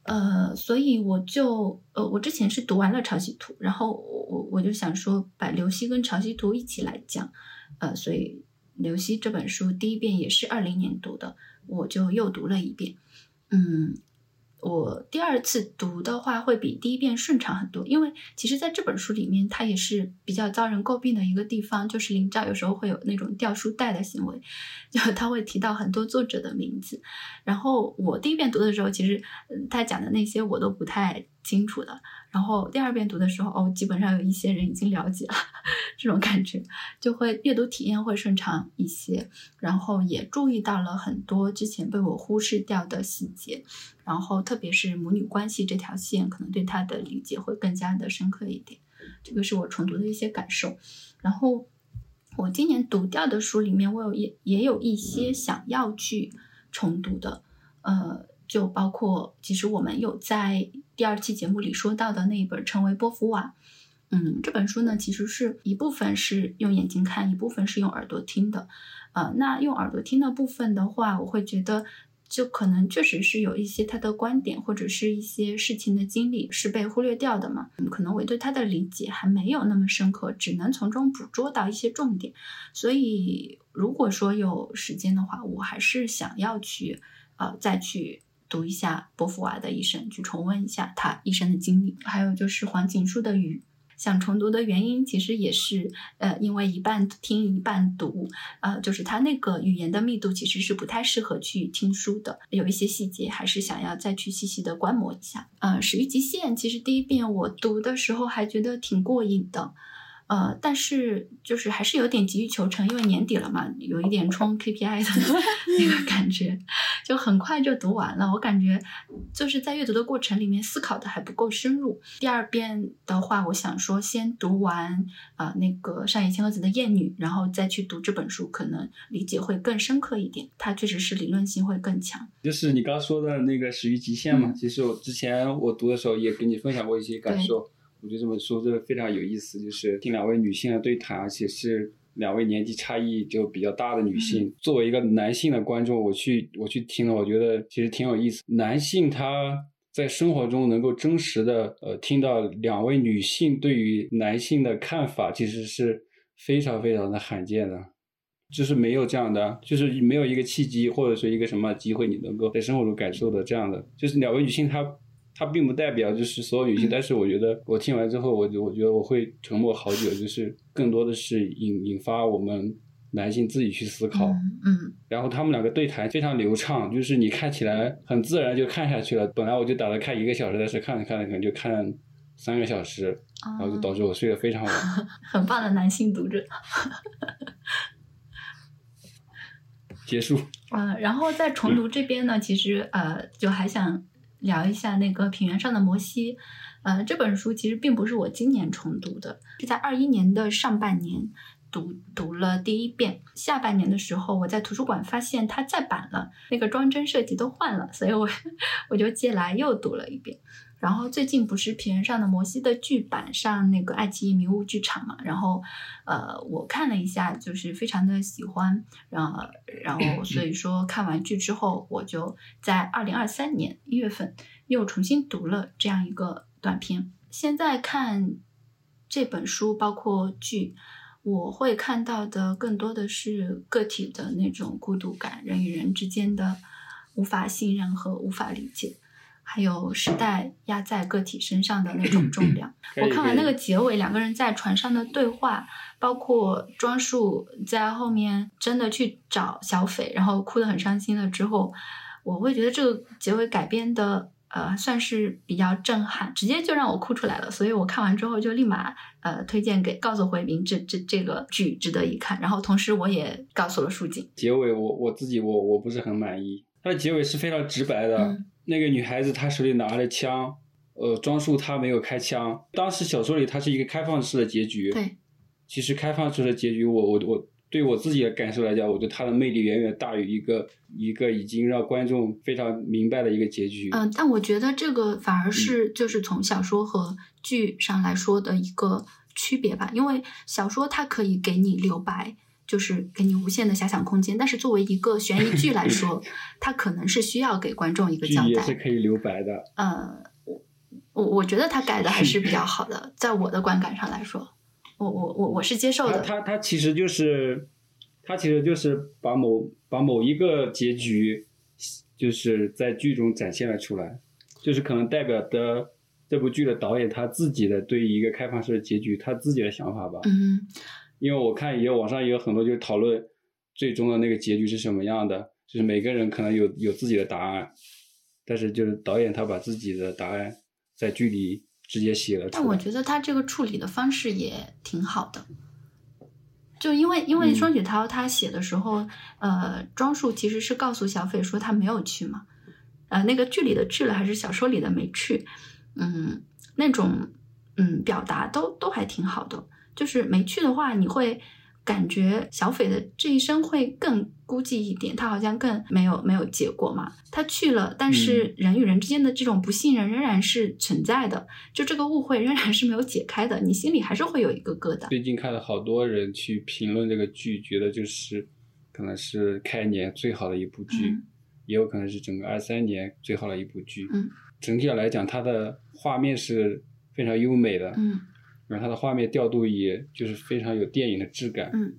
A: 呃所以我就呃我之前是读完了《潮汐图》，然后我我我就想说把刘希跟《潮汐图》一起来讲，呃所以。刘希这本书第一遍也是二零年读的，我就又读了一遍。嗯，我第二次读的话会比第一遍顺畅很多，因为其实在这本书里面，它也是比较遭人诟病的一个地方，就是林兆有时候会有那种掉书袋的行为，<laughs> 就他会提到很多作者的名字。然后我第一遍读的时候，其实他讲的那些我都不太清楚的。然后第二遍读的时候，哦，基本上有一些人已经了解了，<laughs> 这种感觉就会阅读体验会顺畅一些。然后也注意到了很多之前被我忽视掉的细节，然后特别是母女关系这条线，可能对他的理解会更加的深刻一点。这个是我重读的一些感受。然后我今年读掉的书里面，我有也也有一些想要去重读的，呃。就包括，其实我们有在第二期节目里说到的那一本《成为波伏娃》。嗯，这本书呢，其实是一部分是用眼睛看，一部分是用耳朵听的。呃，那用耳朵听的部分的话，我会觉得，就可能确实是有一些他的观点或者是一些事情的经历是被忽略掉的嘛。可能我对他的理解还没有那么深刻，只能从中捕捉到一些重点。所以，如果说有时间的话，我还是想要去，呃，再去。读一下波伏娃的一生，去重温一下他一生的经历。还有就是黄锦树的《雨》，想重读的原因其实也是，呃，因为一半听一半读，呃，就是他那个语言的密度其实是不太适合去听书的，有一些细节还是想要再去细细的观摩一下。呃，《始于极限》其实第一遍我读的时候还觉得挺过瘾的。呃，但是就是还是有点急于求成，因为年底了嘛，有一点冲 KPI 的 <laughs> 那个感觉，就很快就读完了。我感觉就是在阅读的过程里面思考的还不够深入。第二遍的话，我想说先读完啊那个上野千鹤子的《艳女》，然后再去读这本书，可能理解会更深刻一点。它确实是理论性会更强。
C: 就是你刚说的那个始于极限嘛，其实我之前我读的时候也跟你分享过一些感受。我觉得这本书真的非常有意思，就是听两位女性的对谈，而且是两位年纪差异就比较大的女性。作为一个男性的观众，我去我去听了，我觉得其实挺有意思。男性他在生活中能够真实的呃听到两位女性对于男性的看法，其实是非常非常的罕见的，就是没有这样的，就是没有一个契机或者说一个什么机会你能够在生活中感受的这样的，就是两位女性她。它并不代表就是所有女性，但是我觉得我听完之后，我我觉得我会沉默好久，就是更多的是引引发我们男性自己去思考。
A: 嗯，
C: 然后他们两个对谈非常流畅，就是你看起来很自然就看下去了。本来我就打算看一个小时，但是看着看着可能就看三个小时，然后就导致我睡得非常晚。<laughs>
A: 很棒的男性读者。
C: 结束。
A: 嗯，<laughs> 然后在重读这边呢，其实呃，就还想。聊一下那个平原上的摩西，呃，这本书其实并不是我今年重读的，是在二一年的上半年读读了第一遍。下半年的时候，我在图书馆发现它再版了，那个装帧设计都换了，所以我 <laughs> 我就借来又读了一遍。然后最近不是《平原上的摩西》的剧版上那个爱奇艺迷雾剧场嘛，然后呃我看了一下，就是非常的喜欢，然后然后所以说看完剧之后，我就在二零二三年一月份又重新读了这样一个短片。现在看这本书，包括剧，我会看到的更多的是个体的那种孤独感，人与人之间的无法信任和无法理解。还有时代压在个体身上的那种 <clears throat> 重量。我看完那个结尾，两个人在船上的对话，包括庄树在后面真的去找小斐，然后哭得很伤心了之后，我会觉得这个结尾改编的呃算是比较震撼，直接就让我哭出来了。所以我看完之后就立马呃推荐给告诉回民这这这个剧值得一看。然后同时我也告诉了树景，
C: 结尾我我自己我我不是很满意，它的结尾是非常直白的。那个女孩子她手里拿着枪，呃，庄树她没有开枪。当时小说里它是一个开放式的结局。
A: 对，
C: 其实开放式的结局，我我我对我自己的感受来讲，我觉得它的魅力远远大于一个一个已经让观众非常明白的一个结局。
A: 嗯，但我觉得这个反而是就是从小说和剧上来说的一个区别吧，因为小说它可以给你留白。就是给你无限的遐想空间，但是作为一个悬疑剧来说，<laughs> 它可能是需要给观众一个交代。
C: 也是可以留白的。
A: 呃，我我我觉得他改的还是比较好的，在我的观感上来说，我我我我是接受的。
C: 他他其实就是，他其实就是把某把某一个结局，就是在剧中展现了出来，就是可能代表的这部剧的导演他自己的对于一个开放式的结局他自己的想法吧。
A: 嗯。
C: 因为我看也有网上也有很多就是讨论最终的那个结局是什么样的，就是每个人可能有有自己的答案，但是就是导演他把自己的答案在剧里直接写了。
A: 但我觉得他这个处理的方式也挺好的，就因为因为双雪涛他写的时候，呃，庄树其实是告诉小斐说他没有去嘛，呃，那个剧里的去了还是小说里的没去，嗯，那种嗯表达都都还挺好的。就是没去的话，你会感觉小斐的这一生会更孤寂一点，他好像更没有没有结果嘛。他去了，但是人与人之间的这种不信任仍然是存在的，就这个误会仍然是没有解开的，你心里还是会有一个疙瘩。
C: 最近看了好多人去评论这个剧，觉得就是可能是开年最好的一部剧，也有可能是整个二三年最好的一部剧。
A: 嗯，
C: 整体上来讲，它的画面是非常优美的。
A: 嗯。
C: 然后它的画面调度也就是非常有电影的质感，
A: 嗯，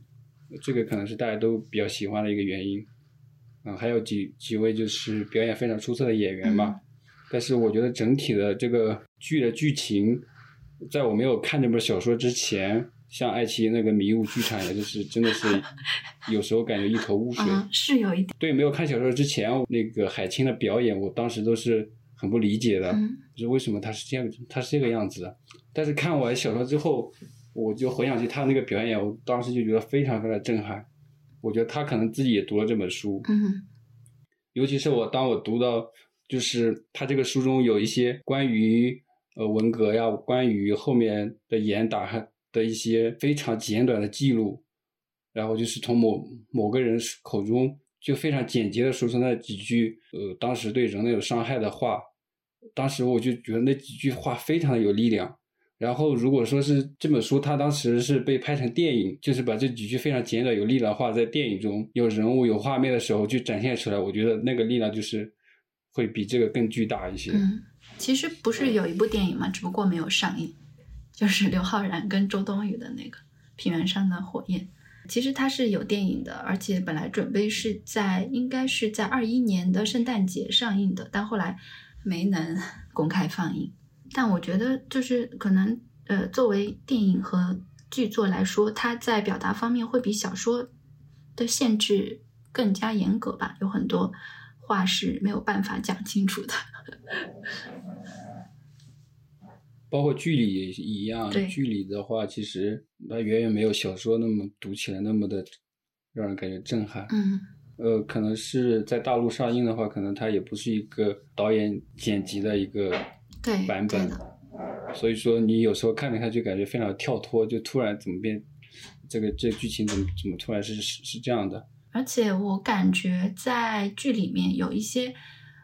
C: 这个可能是大家都比较喜欢的一个原因，嗯，还有几几位就是表演非常出色的演员嘛，但是我觉得整体的这个剧的剧情，在我没有看这本小说之前，像爱奇艺那个迷雾剧场，也就是真的是 <laughs> 有时候感觉一头雾水，
A: 是有一点，
C: 对，没有看小说之前，那个海清的表演，我当时都是。很不理解的，就是为什么他是这样，他是这个样子的。但是看完小说之后，我就回想起他那个表演，我当时就觉得非常非常震撼。我觉得他可能自己也读了这本书，
A: 嗯，
C: 尤其是我当我读到，就是他这个书中有一些关于呃文革呀，关于后面的严打的一些非常简短的记录，然后就是从某某个人口中。就非常简洁的说出那几句，呃，当时对人类有伤害的话，当时我就觉得那几句话非常的有力量。然后如果说是这本书，它当时是被拍成电影，就是把这几句非常简短有力的话，在电影中有人物有画面的时候去展现出来，我觉得那个力量就是会比这个更巨大一些。
A: 嗯，其实不是有一部电影嘛，只不过没有上映，就是刘昊然跟周冬雨的那个《平原上的火焰》。其实它是有电影的，而且本来准备是在应该是在二一年的圣诞节上映的，但后来没能 <laughs> 公开放映。但我觉得就是可能呃，作为电影和剧作来说，它在表达方面会比小说的限制更加严格吧，有很多话是没有办法讲清楚的。
C: 包括剧里也一样，剧里的话，其实它远远没有小说那么读起来那么的让人感觉震撼。
A: 嗯，
C: 呃，可能是在大陆上映的话，可能它也不是一个导演剪辑的一个版本，所以说你有时候看着看就感觉非常跳脱，就突然怎么变这个这剧情怎么怎么突然是是是这样的？
A: 而且我感觉在剧里面有一些，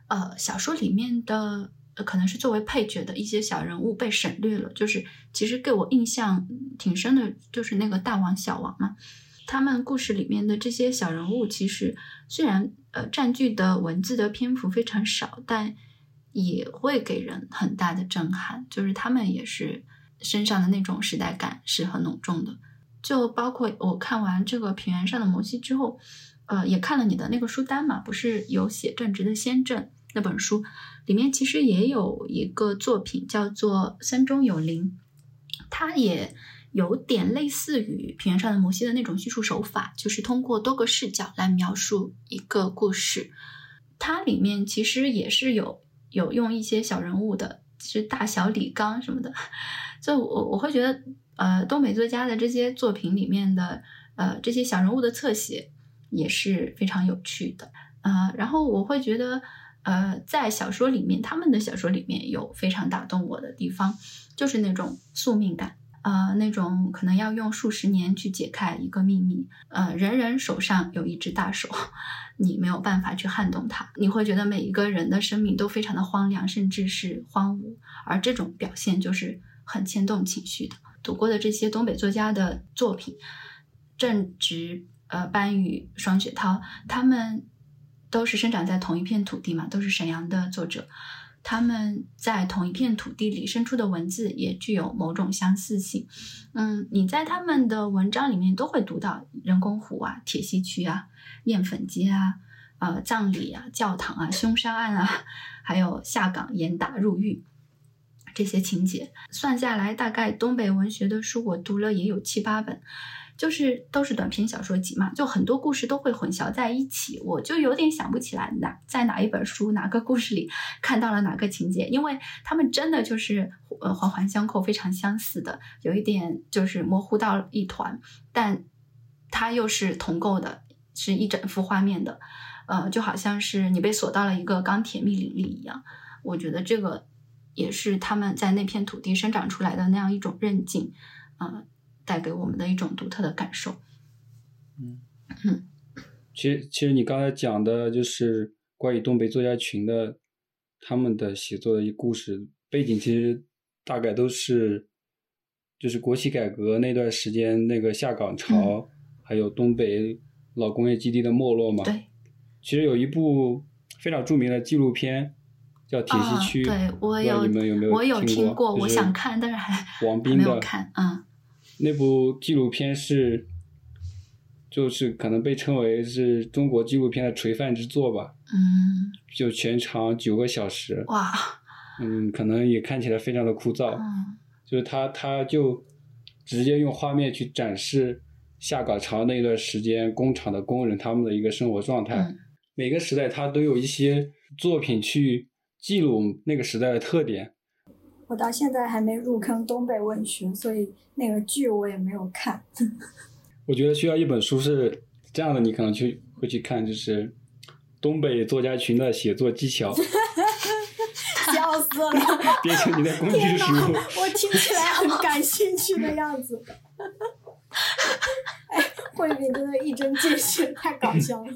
A: 呃，小说里面的呃可能是作为配角的一些小人物被省略了。就是其实给我印象挺深的，就是那个大王小王嘛，他们故事里面的这些小人物，其实虽然呃占据的文字的篇幅非常少，但也会给人很大的震撼。就是他们也是身上的那种时代感是很浓重的。就包括我看完这个《平原上的摩西》之后，呃，也看了你的那个书单嘛，不是有写正直的先正那本书，里面其实也有一个作品叫做《森中有灵》，它也有点类似于《平原上的摩西》的那种叙述手法，就是通过多个视角来描述一个故事。它里面其实也是有有用一些小人物的，是大小李刚什么的，就我我会觉得。呃，东北作家的这些作品里面的呃这些小人物的侧写也是非常有趣的呃，然后我会觉得呃在小说里面，他们的小说里面有非常打动我的地方，就是那种宿命感呃，那种可能要用数十年去解开一个秘密，呃，人人手上有一只大手，<laughs> 你没有办法去撼动它，你会觉得每一个人的生命都非常的荒凉，甚至是荒芜，而这种表现就是很牵动情绪的。读过的这些东北作家的作品，郑直、呃班宇、双雪涛，他们都是生长在同一片土地嘛，都是沈阳的作者。他们在同一片土地里生出的文字也具有某种相似性。嗯，你在他们的文章里面都会读到人工湖啊、铁西区啊、面粉街啊、呃葬礼啊、教堂啊、凶杀案啊，还有下岗严打入狱。这些情节算下来，大概东北文学的书我读了也有七八本，就是都是短篇小说集嘛，就很多故事都会混淆在一起，我就有点想不起来哪在哪一本书哪个故事里看到了哪个情节，因为他们真的就是呃环环相扣，非常相似的，有一点就是模糊到一团，但它又是同构的，是一整幅画面的，呃，就好像是你被锁到了一个钢铁密林里一样，我觉得这个。也是他们在那片土地生长出来的那样一种韧劲，啊，带给我们的一种独特的感受。
C: 嗯嗯，其实其实你刚才讲的就是关于东北作家群的他们的写作的一故事背景，其实大概都是就是国企改革那段时间那个下岗潮，还有东北老工业基地的没落嘛。
A: 对，
C: 其实有一部非常著名的纪录片。叫铁西区，
A: 对我有，
C: 你们有没有
A: 我有听
C: 过？
A: 我想看，但是还
C: 王斌
A: 没有看。嗯，
C: 那部纪录片是，就是可能被称为是中国纪录片的垂范之作吧。
A: 嗯，
C: 就全长九个小时。
A: 哇，
C: 嗯，可能也看起来非常的枯燥。
A: 嗯，
C: 就是他，他就直接用画面去展示下岗潮那段时间工厂的工人他们的一个生活状态。每个时代他都有一些作品去。记录那个时代的特点。
B: 我到现在还没入坑东北文学，所以那个剧我也没有看。<laughs>
C: 我觉得需要一本书是这样的，你可能去会去看，就是东北作家群的写作技巧。<laughs>
B: 笑死了！<laughs>
C: 变成你的工具书。
B: 我听起来很感兴趣的样子。哎，慧敏真的一针见血，太搞笑了。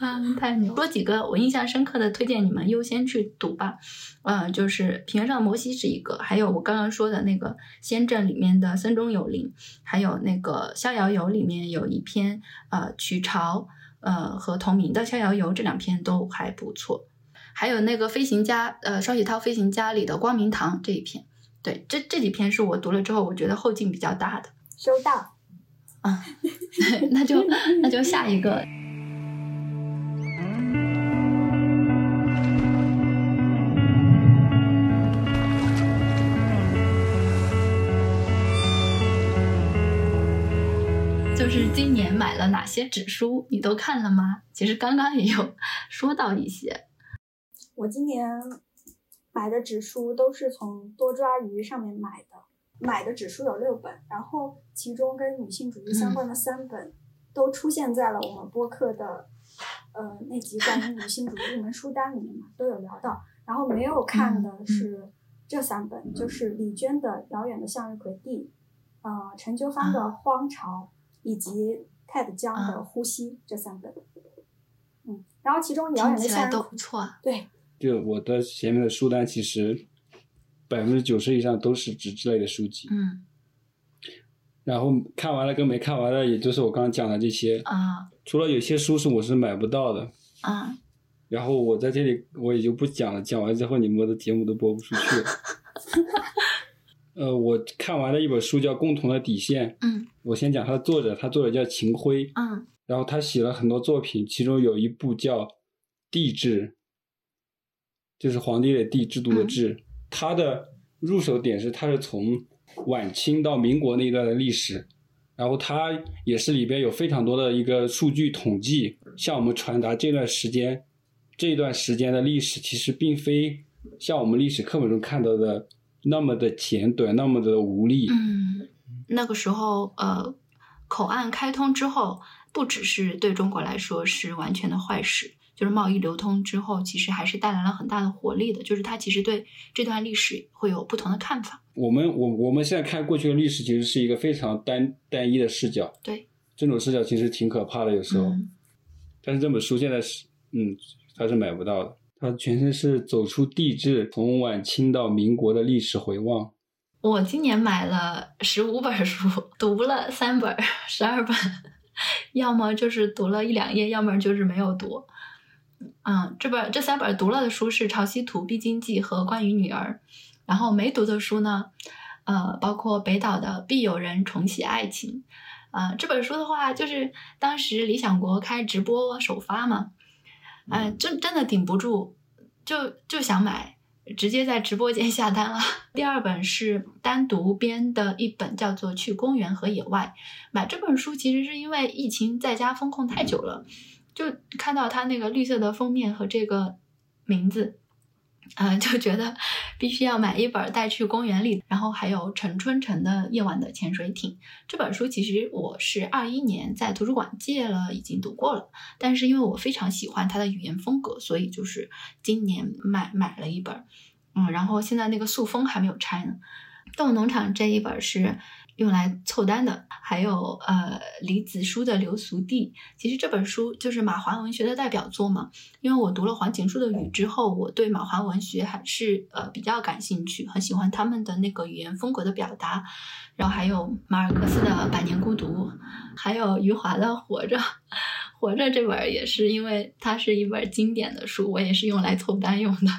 A: 嗯，太牛！说几个我印象深刻的，推荐你们优先去读吧。嗯，就是《平原上的摩西》是一个，还有我刚刚说的那个《仙镇》里面的森中有灵，还有那个《逍遥游》里面有一篇呃曲潮呃和同名的《逍遥游》，这两篇都还不错。还有那个《飞行家》呃双雪涛《飞行家》里的光明堂这一篇，对，这这几篇是我读了之后我觉得后劲比较大的。
B: 收到。
A: 嗯，<laughs> 那就那就下一个。今年买了哪些纸书，你都看了吗？其实刚刚也有 <laughs> 说到一些。
B: 我今年买的纸书都是从多抓鱼上面买的，买的纸书有六本，然后其中跟女性主义相关的三本都出现在了我们播客的呃那集关于女性主义入门书单里面嘛，都有聊到。然后没有看的是这三本，就是李娟的《遥远的向日葵地》。呃陈秋芳的《荒潮》以及泰德江的《呼吸》这三本。嗯，然后其中遥远的向日
A: 都不错啊。
B: 对，
C: 就我的前面的书单，其实百分之九十以上都是纸质类的书籍。
A: 嗯。
C: 然后看完了跟没看完的，也就是我刚刚讲的这些
A: 啊。
C: 除了有些书是我是买不到的
A: 啊。
C: 然后我在这里我也就不讲了，讲完之后你们的节目都播不出去了。<laughs> 呃，我看完了一本书叫《共同的底线》。
A: 嗯。
C: 我先讲它的作者，他作者叫秦晖。
A: 嗯。
C: 然后他写了很多作品，其中有一部叫《帝制》，就是皇帝的帝，制度的制。他的入手点是，他是从晚清到民国那一段的历史，然后他也是里边有非常多的一个数据统计，向我们传达这段时间，这段时间的历史其实并非像我们历史课本中看到的那么的简短，那么的无力。
A: 嗯，那个时候，呃，口岸开通之后。不只是对中国来说是完全的坏事，就是贸易流通之后，其实还是带来了很大的活力的。就是他其实对这段历史会有不同的看法。
C: 我们我我们现在看过去的历史，其实是一个非常单单一的视角。
A: 对，
C: 这种视角其实挺可怕的，有时候。但是这本书现在是，嗯，它是买不到的。它全身是走出帝制，从晚清到民国的历史回望。
A: 我今年买了十五本书，读了三本，十二本。要么就是读了一两页，要么就是没有读。嗯，这本这三本读了的书是《潮汐图》《必经记》和《关于女儿》，然后没读的书呢，呃，包括北岛的《必有人重启爱情》。啊，这本书的话，就是当时理想国开直播首发嘛，哎，真真的顶不住，就就想买。直接在直播间 <laughs> 下单了。第二本是单独编的一本，叫做《去公园和野外》。买这本书其实是因为疫情在家封控太久了，就看到它那个绿色的封面和这个名字。嗯，就觉得必须要买一本带去公园里。然后还有陈春成的《夜晚的潜水艇》这本书，其实我是二一年在图书馆借了，已经读过了。但是因为我非常喜欢他的语言风格，所以就是今年买买了一本。嗯，然后现在那个塑封还没有拆呢。动物农场这一本是。用来凑单的，还有呃李子书的《流俗地》，其实这本书就是马华文学的代表作嘛。因为我读了黄锦树的《雨》之后，我对马华文学还是呃比较感兴趣，很喜欢他们的那个语言风格的表达。然后还有马尔克斯的《百年孤独》，还有余华的《活着》。活着这本也是因为它是一本经典的书，我也是用来凑单用的。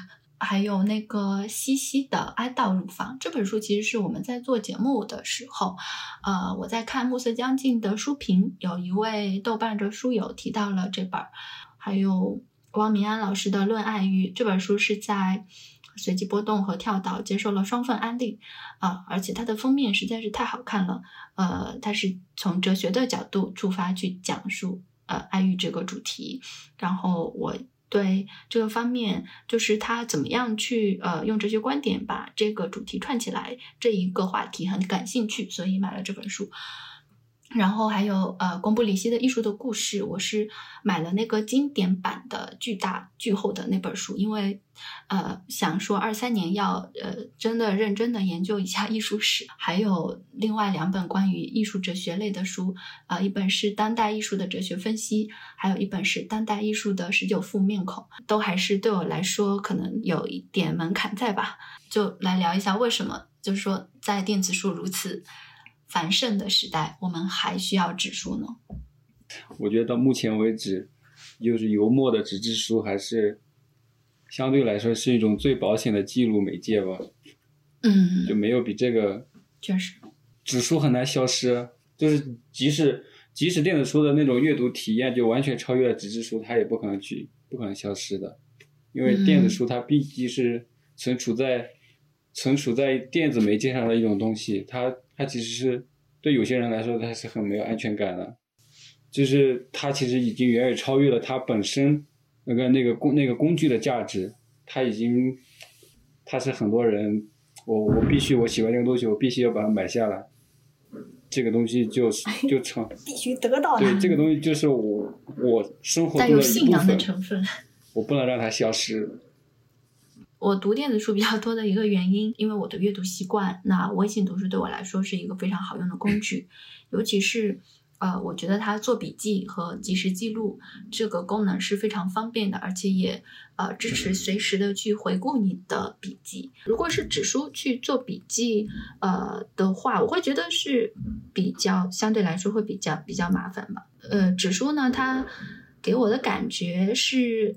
A: 还有那个西西的《哀悼乳房》这本书，其实是我们在做节目的时候，呃，我在看暮色将近的书评，有一位豆瓣的书友提到了这本儿。还有汪明安老师的《论爱欲》这本书是在随机波动和跳岛接受了双份安利啊，而且它的封面实在是太好看了。呃，它是从哲学的角度出发去讲述呃爱欲这个主题，然后我。对这个方面，就是他怎么样去呃用这些观点把这个主题串起来，这一个话题很感兴趣，所以买了这本书。然后还有呃，贡布里希的艺术的故事，我是买了那个经典版的巨大巨厚的那本书，因为呃想说二三年要呃真的认真的研究一下艺术史。还有另外两本关于艺术哲学类的书，啊，一本是当代艺术的哲学分析，还有一本是当代艺术的十九副面孔，都还是对我来说可能有一点门槛在吧？就来聊一下为什么，就是说在电子书如此。繁盛的时代，我们还需要纸书呢。
C: 我觉得到目前为止，就是油墨的纸质书还是相对来说是一种最保险的记录媒介吧。
A: 嗯，
C: 就没有比这个
A: 确实，
C: 纸书很难消失。就是即使即使电子书的那种阅读体验就完全超越了纸质书，它也不可能去不可能消失的，因为电子书它毕竟是存储在存储在电子媒介上的一种东西，它。它其实是对有些人来说，它是很没有安全感的，就是它其实已经远远超越了它本身那个那个工那个工具的价值，它已经，它是很多人，我我必须我喜欢这个东西，我必须要把它买下来，这个东西就是就成
B: 必须得到
C: 对这个东西就是我我生活中的一部分，
A: 成分，
C: 我不能让它消失。
A: 我读电子书比较多的一个原因，因为我的阅读习惯，那微信读书对我来说是一个非常好用的工具，尤其是。呃，我觉得它做笔记和及时记录这个功能是非常方便的，而且也呃支持随时的去回顾你的笔记。如果是纸书去做笔记，呃的话，我会觉得是比较相对来说会比较比较麻烦吧。呃，纸书呢，它给我的感觉是。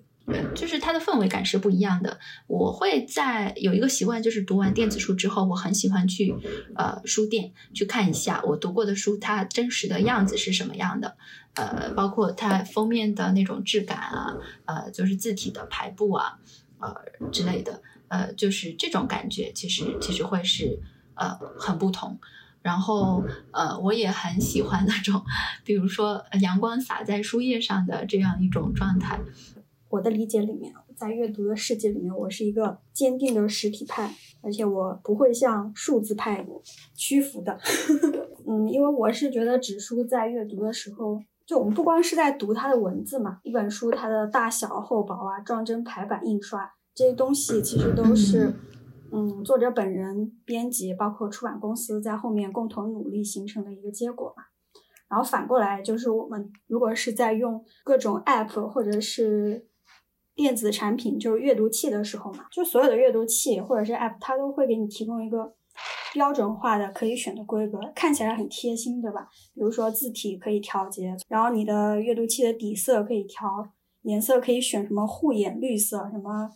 A: 就是它的氛围感是不一样的。我会在有一个习惯，就是读完电子书之后，我很喜欢去呃书店去看一下我读过的书，它真实的样子是什么样的。呃，包括它封面的那种质感啊，呃，就是字体的排布啊，呃之类的，呃，就是这种感觉，其实其实会是呃很不同。然后呃，我也很喜欢那种，比如说阳光洒在书页上的这样一种状态。
B: 我的理解里面，在阅读的世界里面，我是一个坚定的实体派，而且我不会向数字派屈服的。<laughs> 嗯，因为我是觉得纸书在阅读的时候，就我们不光是在读它的文字嘛，一本书它的大小、厚薄啊、装帧、排版、印刷这些东西，其实都是嗯作者本人、编辑，包括出版公司在后面共同努力形成的一个结果嘛。然后反过来，就是我们如果是在用各种 app 或者是电子产品就是阅读器的时候嘛，就所有的阅读器或者是 App，它都会给你提供一个标准化的可以选的规格，看起来很贴心，对吧？比如说字体可以调节，然后你的阅读器的底色可以调颜色，可以选什么护眼绿色，什么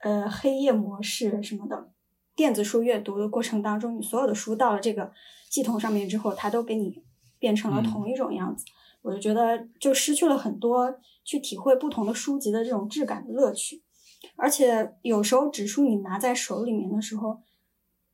B: 呃黑夜模式什么的。电子书阅读的过程当中，你所有的书到了这个系统上面之后，它都给你变成了同一种样子。我就觉得就失去了很多去体会不同的书籍的这种质感的乐趣，而且有时候纸书你拿在手里面的时候，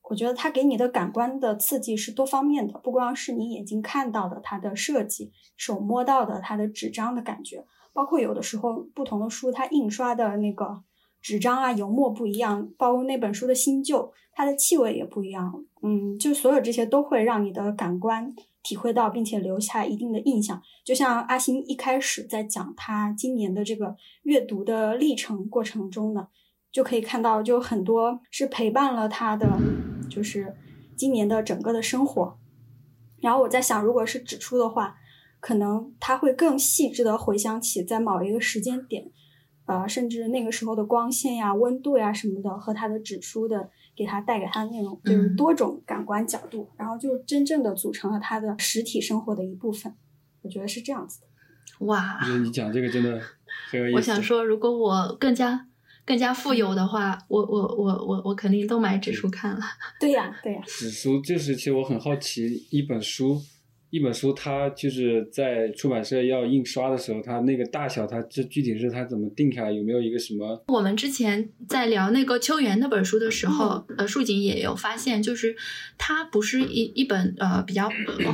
B: 我觉得它给你的感官的刺激是多方面的，不光是你眼睛看到的它的设计，手摸到的它的纸张的感觉，包括有的时候不同的书它印刷的那个纸张啊油墨不一样，包括那本书的新旧，它的气味也不一样，嗯，就所有这些都会让你的感官。体会到并且留下一定的印象，就像阿星一开始在讲他今年的这个阅读的历程过程中呢，就可以看到，就很多是陪伴了他的，就是今年的整个的生活。然后我在想，如果是指出的话，可能他会更细致的回想起在某一个时间点，呃，甚至那个时候的光线呀、温度呀什么的，和他的指书的。给他带给他的内容就是多种感官角度，然后就真正的组成了他的实体生活的一部分。我觉得是这样子的。
A: 哇！
C: 我觉得你讲这个真的很有意思。
A: 我想说，如果我更加更加富有的话，我我我我我肯定都买纸书看了。
B: 对呀，对呀。
C: 纸书就是，其实我很好奇，一本书。一本书，它就是在出版社要印刷的时候，它那个大小，它这具体是它怎么定下来？有没有一个什么？
A: 我们之前在聊那个秋园那本书的时候，呃，树井也有发现，就是它不是一一本呃比较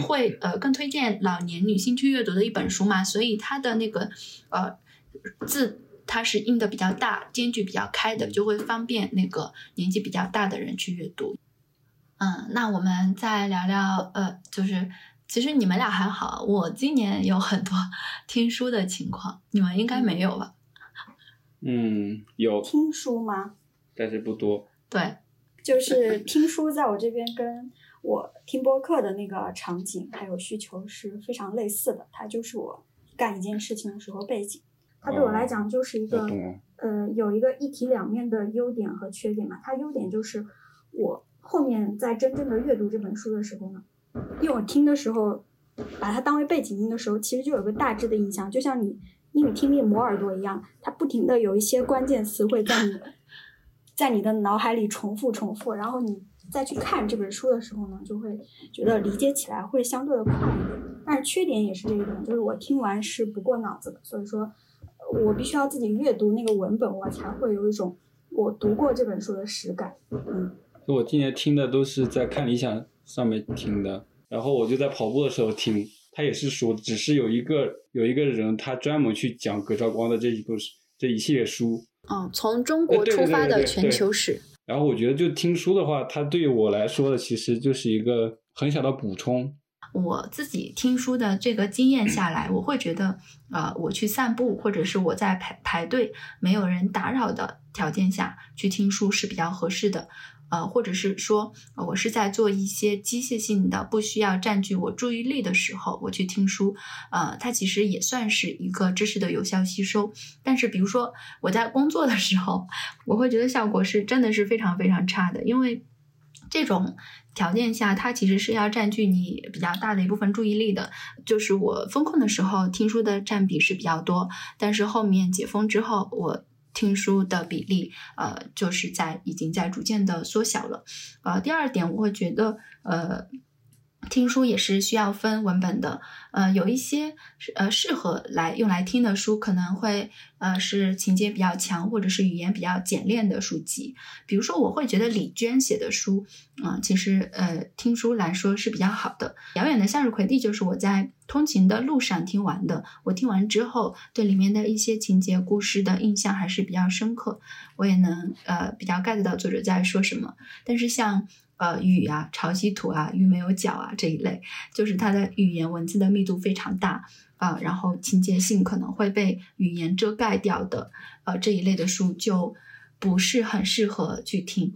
A: 会呃更推荐老年女性去阅读的一本书嘛，所以它的那个呃字它是印的比较大，间距比较开的，就会方便那个年纪比较大的人去阅读。嗯，那我们再聊聊呃，就是。其实你们俩还好，我今年有很多 <laughs> 听书的情况，你们应该没有吧？
C: 嗯，有
B: 听书吗？
C: 但是不多。
A: 对，
B: 就是听书，在我这边跟我听播客的那个场景还有需求是非常类似的。它就是我干一件事情的时候背景。它对我来讲就是一个呃，有一个一体两面的优点和缺点嘛。它优点就是我后面在真正的阅读这本书的时候呢。因为我听的时候，把它当为背景音的时候，其实就有个大致的印象，就像你英语听力磨耳朵一样，它不停的有一些关键词会在你，在你的脑海里重复重复，然后你再去看这本书的时候呢，就会觉得理解起来会相对的快一点。但是缺点也是这一点，就是我听完是不过脑子的，所以说，我必须要自己阅读那个文本，我才会有一种我读过这本书的实感。嗯，就
C: 我今年听的都是在看理想。上面听的，然后我就在跑步的时候听，他也是说，只是有一个有一个人，他专门去讲葛兆光的这一部这一系列书。
A: 嗯，从中国出发的全球史。
C: 然后我觉得，就听书的话，它对于我来说的，其实就是一个很小的补充。
A: 我自己听书的这个经验下来，我会觉得，呃，我去散步，或者是我在排排队没有人打扰的条件下去听书是比较合适的。呃，或者是说，我是在做一些机械性的、不需要占据我注意力的时候，我去听书，呃，它其实也算是一个知识的有效吸收。但是，比如说我在工作的时候，我会觉得效果是真的是非常非常差的，因为这种条件下，它其实是要占据你比较大的一部分注意力的。就是我封控的时候，听书的占比是比较多，但是后面解封之后，我。听书的比例，呃，就是在已经在逐渐的缩小了。呃，第二点，我会觉得，呃。听书也是需要分文本的，呃，有一些呃适合来用来听的书，可能会呃是情节比较强，或者是语言比较简练的书籍。比如说，我会觉得李娟写的书，嗯，其实呃听书来说是比较好的。遥远的向日葵地就是我在通勤的路上听完的，我听完之后对里面的一些情节故事的印象还是比较深刻，我也能呃比较 get 到作者在说什么。但是像呃，雨啊，潮汐图啊，鱼没有脚啊，这一类，就是它的语言文字的密度非常大啊，然后情节性可能会被语言遮盖掉的，呃，这一类的书就不是很适合去听。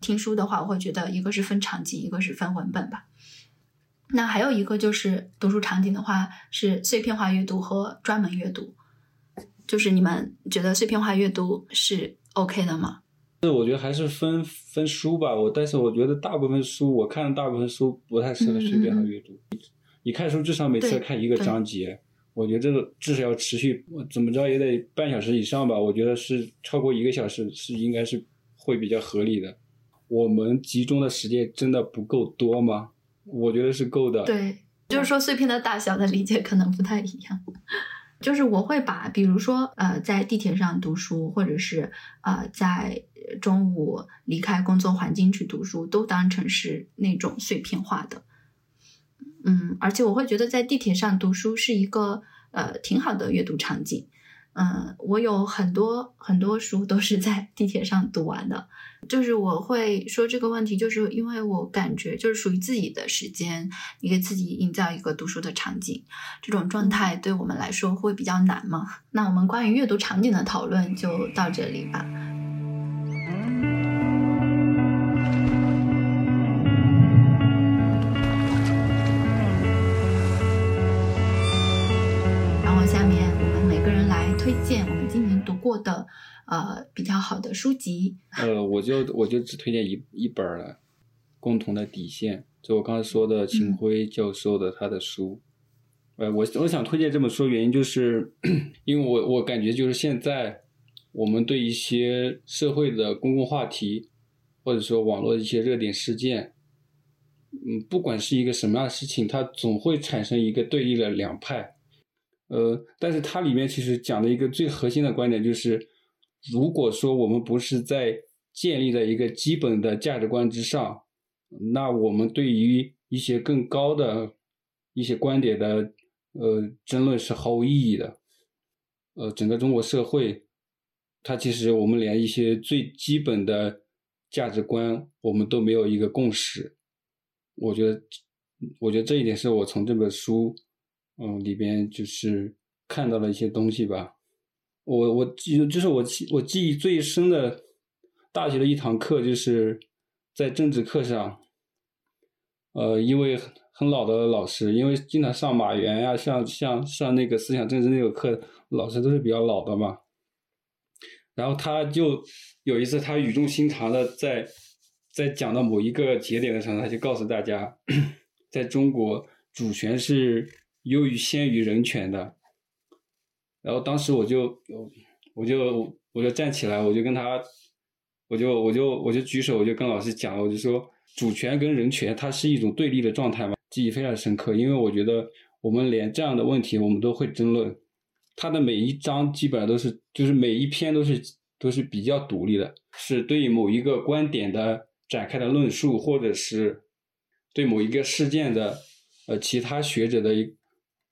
A: 听书的话，我会觉得一个是分场景，一个是分文本吧。那还有一个就是读书场景的话，是碎片化阅读和专门阅读。就是你们觉得碎片化阅读是 OK 的吗？
C: 是我觉得还是分分书吧，我但是我觉得大部分书我看的大部分书不太适合随便阅读。你看书至少每次看一个章节，我觉得这个至少要持续，我怎么着也得半小时以上吧。我觉得是超过一个小时是应该是会比较合理的。我们集中的时间真的不够多吗？我觉得是够的。
A: 对，就是说碎片的大小的理解可能不太一样。就是我会把，比如说，呃，在地铁上读书，或者是呃，在中午离开工作环境去读书，都当成是那种碎片化的。嗯，而且我会觉得在地铁上读书是一个呃挺好的阅读场景。嗯，我有很多很多书都是在地铁上读完的。就是我会说这个问题，就是因为我感觉就是属于自己的时间，你给自己营造一个读书的场景，这种状态对我们来说会比较难嘛？那我们关于阅读场景的讨论就到这里吧。的呃比较好的书籍。
C: 呃，我就我就只推荐一一本了，《共同的底线》，就我刚才说的秦晖教授的他的书。呃，我我想推荐这本书的原因就是，<clears throat> 因为我我感觉就是现在我们对一些社会的公共话题，或者说网络的一些热点事件，嗯，不管是一个什么样的事情，它总会产生一个对立的两派。呃，但是它里面其实讲的一个最核心的观点就是，如果说我们不是在建立在一个基本的价值观之上，那我们对于一些更高的一些观点的呃争论是毫无意义的。呃，整个中国社会，它其实我们连一些最基本的价值观我们都没有一个共识。我觉得，我觉得这一点是我从这本书。嗯，里边就是看到了一些东西吧。我我记，就是我记我记忆最深的大学的一堂课，就是在政治课上。呃，因为很老的老师，因为经常上马原呀，像像上那个思想政治那个课，老师都是比较老的嘛。然后他就有一次，他语重心长的在在讲到某一个节点的时候，他就告诉大家，<coughs> 在中国主权是。优于先于人权的，然后当时我就我就我就站起来，我就跟他，我就我就我就举手，我就跟老师讲，我就说主权跟人权它是一种对立的状态嘛，记忆非常深刻，因为我觉得我们连这样的问题我们都会争论，他的每一章基本上都是就是每一篇都是都是比较独立的，是对某一个观点的展开的论述，或者是对某一个事件的呃其他学者的一。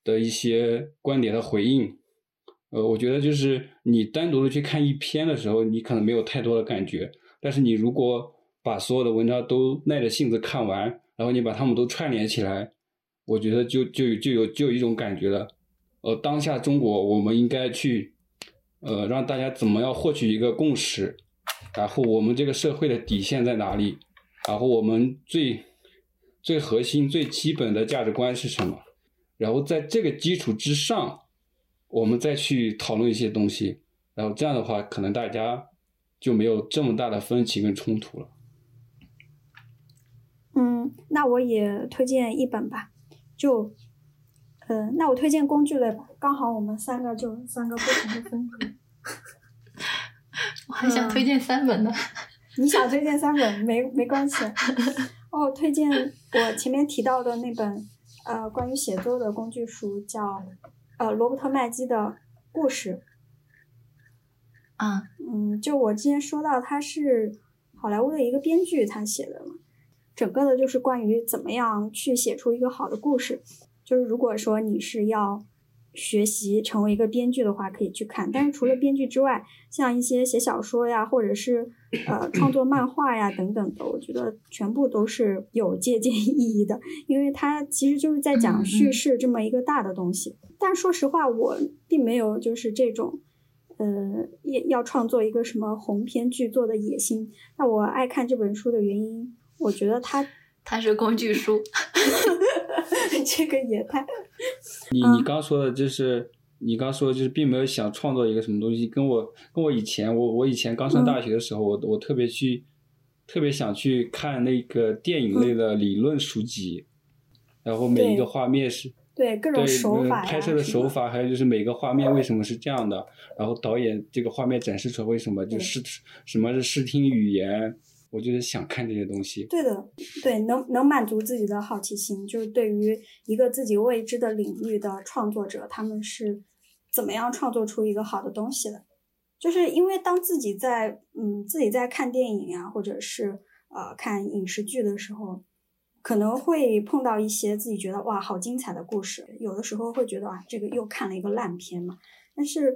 C: 的一些观点的回应，呃，我觉得就是你单独的去看一篇的时候，你可能没有太多的感觉。但是你如果把所有的文章都耐着性子看完，然后你把它们都串联起来，我觉得就就就有就有一种感觉了。呃，当下中国我们应该去，呃，让大家怎么样获取一个共识，然后我们这个社会的底线在哪里，然后我们最最核心、最基本的价值观是什么，然后在这个基础之上，我们再去讨论一些东西，然后这样的话，可能大家就没有这么大的分歧跟冲突了。
B: 嗯，那我也推荐一本吧，就，呃，那我推荐工具类吧，刚好我们三个就三个不同的风格。<laughs>
A: 我还想推荐三本呢。
B: 你想推荐三本没没关系。哦，推荐我前面提到的那本呃关于写作的工具书，叫呃罗伯特麦基的故事。
A: 啊，
B: 嗯，就我之前说到他是好莱坞的一个编剧，他写的嘛。整个的就是关于怎么样去写出一个好的故事。就是如果说你是要学习成为一个编剧的话，可以去看。但是除了编剧之外，像一些写小说呀，或者是呃创作漫画呀等等的，我觉得全部都是有借鉴 <laughs> 意义的，因为它其实就是在讲叙事这么一个大的东西。但说实话，我并没有就是这种呃要创作一个什么鸿篇巨作的野心。那我爱看这本书的原因。我觉得它
A: 它是工具书，<laughs> <laughs>
B: 这个也太 <laughs>……
C: 你你刚说的就是你刚说的就是并没有想创作一个什么东西，跟我跟我以前我我以前刚上大学的时候，我我特别去特别想去看那个电影类的理论书籍，然后每一个画面是
B: 对各种手法
C: 拍摄的手法，还有就是每个画面为什么是这样的，然后导演这个画面展示出来为什么就是什么是视听语言。我就是想看这些东西。
B: 对的，对，能能满足自己的好奇心，就是对于一个自己未知的领域的创作者，他们是怎么样创作出一个好的东西的？就是因为当自己在嗯自己在看电影啊，或者是呃看影视剧的时候，可能会碰到一些自己觉得哇好精彩的故事，有的时候会觉得啊这个又看了一个烂片嘛。但是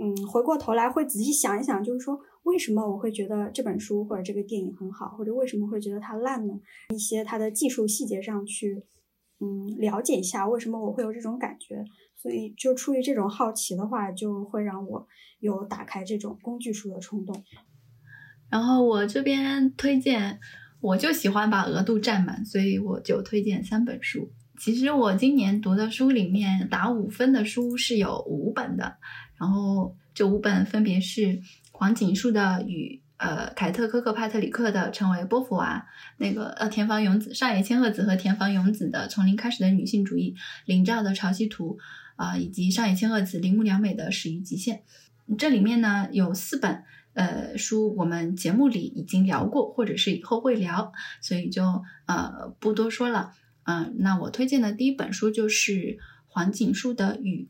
B: 嗯回过头来会仔细想一想，就是说。为什么我会觉得这本书或者这个电影很好，或者为什么会觉得它烂呢？一些它的技术细节上去，嗯，了解一下为什么我会有这种感觉。所以就出于这种好奇的话，就会让我有打开这种工具书的冲动。
A: 然后我这边推荐，我就喜欢把额度占满，所以我就推荐三本书。其实我今年读的书里面打五分的书是有五本的，然后这五本分别是。黄锦树的与呃凯特科克帕特里克的成为波伏娃，那个呃田房勇子上野千鹤子和田房勇子的从零开始的女性主义，林兆的潮汐图啊，以及上野千鹤子铃木良美的始于极限。这里面呢有四本呃书，我们节目里已经聊过，或者是以后会聊，所以就呃不多说了。嗯，那我推荐的第一本书就是黄锦树的与。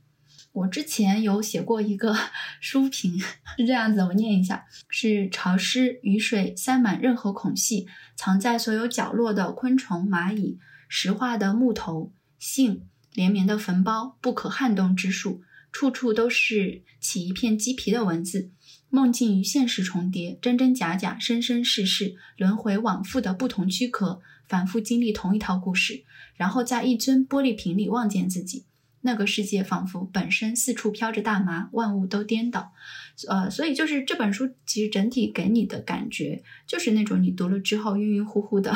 A: 我之前有写过一个 <laughs> 书评，是这样子，我念一下：是潮湿、雨水塞满任何孔隙，藏在所有角落的昆虫、蚂蚁，石化的木头、杏连绵的坟包，不可撼动之树，处处都是起一片鸡皮的文字，梦境与现实重叠，真真假假，生生世世，轮回往复的不同躯壳，反复经历同一套故事，然后在一尊玻璃瓶里望见自己。那个世界仿佛本身四处飘着大麻，万物都颠倒，呃，所以就是这本书其实整体给你的感觉就是那种你读了之后晕晕乎乎的。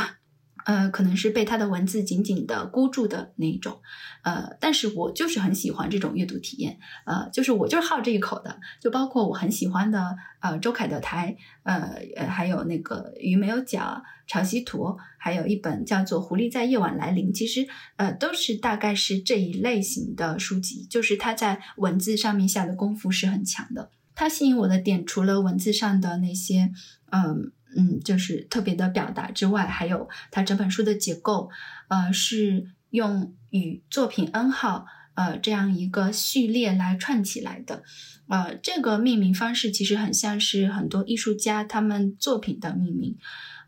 A: 呃，可能是被他的文字紧紧的箍住的那一种，呃，但是我就是很喜欢这种阅读体验，呃，就是我就是好这一口的，就包括我很喜欢的，呃，周凯的台，呃，呃，还有那个鱼没有脚，潮汐图，还有一本叫做《狐狸在夜晚来临》，其实，呃，都是大概是这一类型的书籍，就是他在文字上面下的功夫是很强的。它吸引我的点，除了文字上的那些，嗯。嗯，就是特别的表达之外，还有它整本书的结构，呃，是用与作品 N 号，呃，这样一个序列来串起来的，呃，这个命名方式其实很像是很多艺术家他们作品的命名，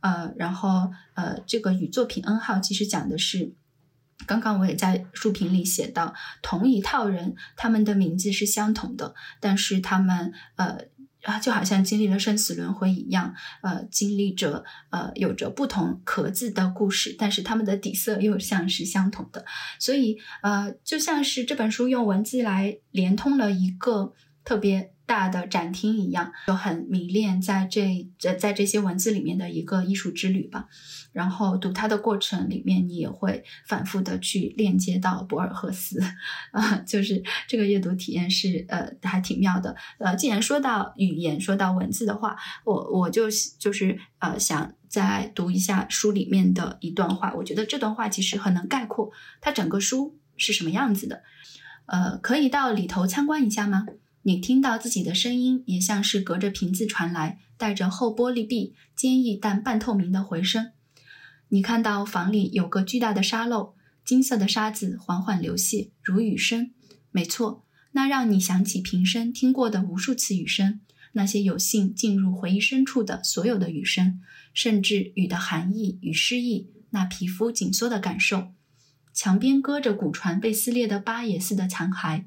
A: 呃，然后呃，这个与作品 N 号其实讲的是，刚刚我也在书评里写到，同一套人他们的名字是相同的，但是他们呃。啊，就好像经历了生死轮回一样，呃，经历着呃有着不同壳子的故事，但是他们的底色又像是相同的，所以呃，就像是这本书用文字来连通了一个特别。大的展厅一样，就很迷恋在这在在这些文字里面的一个艺术之旅吧。然后读它的过程里面，你也会反复的去链接到博尔赫斯，啊，就是这个阅读体验是呃还挺妙的。呃，既然说到语言，说到文字的话，我我就就是呃想再读一下书里面的一段话。我觉得这段话其实很能概括它整个书是什么样子的。呃，可以到里头参观一下吗？你听到自己的声音，也像是隔着瓶子传来，带着厚玻璃壁、坚毅但半透明的回声。你看到房里有个巨大的沙漏，金色的沙子缓缓流泻，如雨声。没错，那让你想起平生听过的无数次雨声，那些有幸进入回忆深处的所有的雨声，甚至雨的寒意与诗意，那皮肤紧缩的感受。墙边搁着古船被撕裂的八野似的残骸。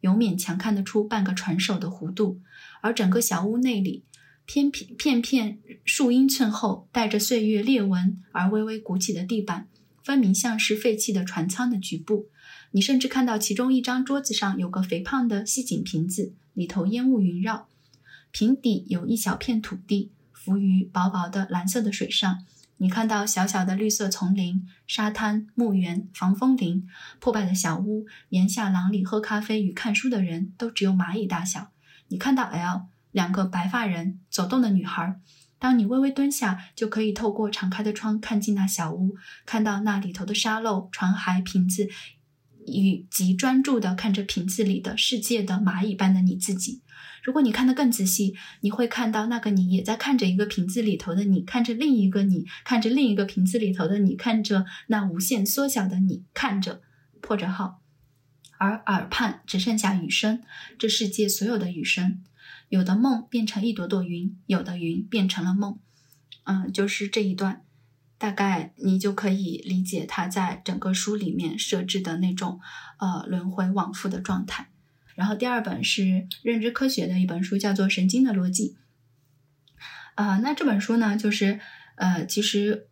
A: 有勉强看得出半个船首的弧度，而整个小屋内里，片片片片数英寸厚、带着岁月裂纹而微微鼓起的地板，分明像是废弃的船舱的局部。你甚至看到其中一张桌子上有个肥胖的细颈瓶子，里头烟雾云绕，瓶底有一小片土地浮于薄薄的蓝色的水上。你看到小小的绿色丛林、沙滩、墓园、防风林、破败的小屋，檐下廊里喝咖啡与看书的人都只有蚂蚁大小。你看到 L 两个白发人走动的女孩。当你微微蹲下，就可以透过敞开的窗看进那小屋，看到那里头的沙漏、船骸、瓶子，以及专注地看着瓶子里的世界的蚂蚁般的你自己。如果你看得更仔细，你会看到那个你也在看着一个瓶子里头的你，看着另一个你，看着另一个瓶子里头的你，看着那无限缩小的你，看着破折号，而耳畔只剩下雨声，这世界所有的雨声，有的梦变成一朵朵云，有的云变成了梦，嗯，就是这一段，大概你就可以理解他在整个书里面设置的那种呃轮回往复的状态。然后第二本是认知科学的一本书，叫做《神经的逻辑》。啊，那这本书呢，就是呃，其实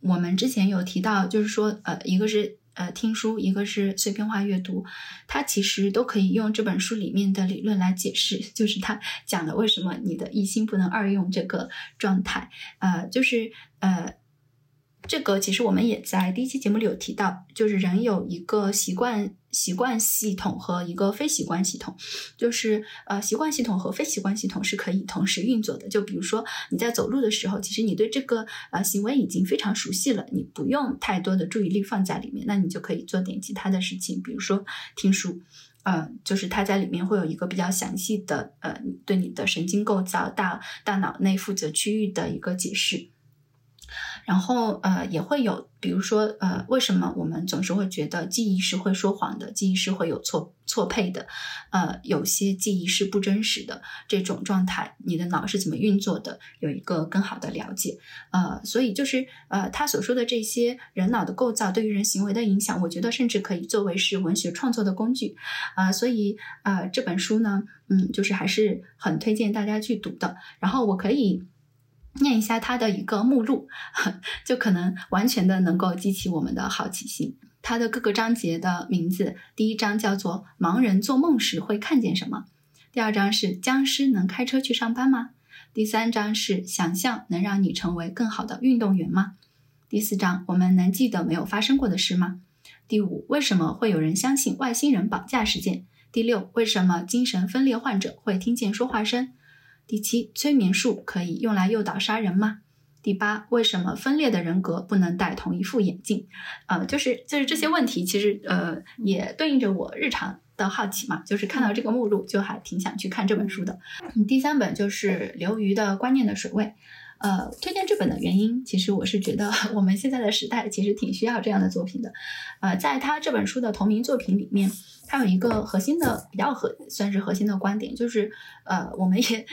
A: 我们之前有提到，就是说呃，一个是呃听书，一个是碎片化阅读，它其实都可以用这本书里面的理论来解释，就是它讲的为什么你的一心不能二用这个状态。呃，就是呃。这个其实我们也在第一期节目里有提到，就是人有一个习惯习惯系统和一个非习惯系统，就是呃习惯系统和非习惯系统是可以同时运作的。就比如说你在走路的时候，其实你对这个呃行为已经非常熟悉了，你不用太多的注意力放在里面，那你就可以做点其他的事情，比如说听书，呃，就是它在里面会有一个比较详细的呃对你的神经构造、大大脑内负责区域的一个解释。然后呃也会有，比如说呃为什么我们总是会觉得记忆是会说谎的，记忆是会有错错配的，呃有些记忆是不真实的这种状态，你的脑是怎么运作的，有一个更好的了解，呃所以就是呃他所说的这些人脑的构造对于人行为的影响，我觉得甚至可以作为是文学创作的工具，啊所以啊这本书呢，嗯就是还是很推荐大家去读的，然后我可以。念一下它的一个目录，<laughs> 就可能完全的能够激起我们的好奇心。它的各个章节的名字，第一章叫做“盲人做梦时会看见什么”，第二章是“僵尸能开车去上班吗”，第三章是“想象能让你成为更好的运动员吗”，第四章我们能记得没有发生过的事吗？第五，为什么会有人相信外星人绑架事件？第六，为什么精神分裂患者会听见说话声？第七，催眠术可以用来诱导杀人吗？第八，为什么分裂的人格不能戴同一副眼镜？呃，就是就是这些问题，其实呃也对应着我日常的好奇嘛，就是看到这个目录就还挺想去看这本书的。第三本就是刘瑜的《观念的水位》。呃，推荐这本的原因，其实我是觉得我们现在的时代其实挺需要这样的作品的。呃，在他这本书的同名作品里面，他有一个核心的比较核算是核心的观点，就是呃，我们也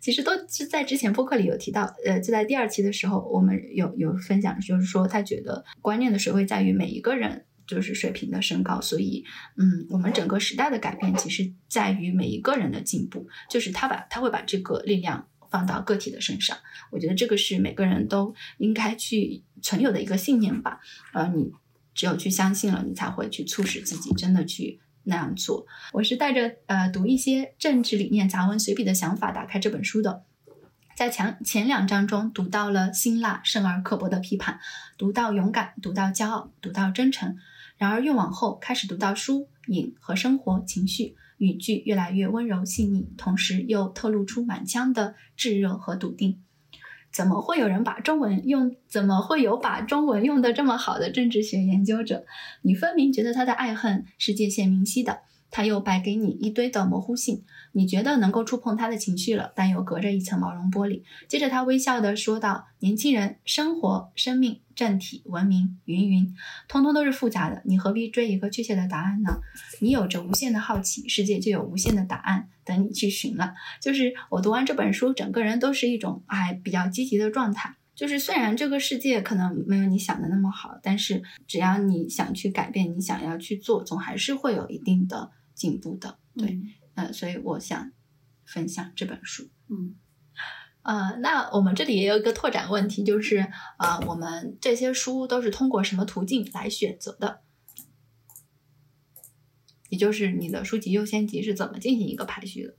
A: 其实都是在之前播客里有提到，呃，就在第二期的时候，我们有有分享，就是说他觉得观念的水位在于每一个人。就是水平的升高。所以，嗯，我们整个时代的改变，其实在于每一个人的进步，就是他把他会把这个力量放到个体的身上。我觉得这个是每个人都应该去存有的一个信念吧。呃，你只有去相信了，你才会去促使自己真的去那样做。我是带着呃读一些政治理念杂文随笔的想法打开这本书的。在前前两章中读到了辛辣、生而刻薄的批判，读到勇敢，读到骄傲，读到真诚。然而越往后，开始读到书影和生活情绪，语句越来越温柔细腻，同时又透露出满腔的炙热和笃定。怎么会有人把中文用？怎么会有把中文用的这么好的政治学研究者？你分明觉得他的爱恨是界限明晰的。他又摆给你一堆的模糊性，你觉得能够触碰他的情绪了，但又隔着一层毛绒玻璃。接着他微笑地说道：“年轻人，生活、生命、政体、文明，云云，通通都是复杂的。你何必追一个确切的答案呢？你有着无限的好奇，世界就有无限的答案等你去寻了。”就是我读完这本书，整个人都是一种还比较积极的状态。就是虽然这个世界可能没有你想的那么好，但是只要你想去改变，你想要去做，总还是会有一定的。进步的，对，呃，所以我想分享这本书，
B: 嗯，
A: 呃，那我们这里也有一个拓展问题，就是呃，我们这些书都是通过什么途径来选择的？也就是你的书籍优先级是怎么进行一个排序的？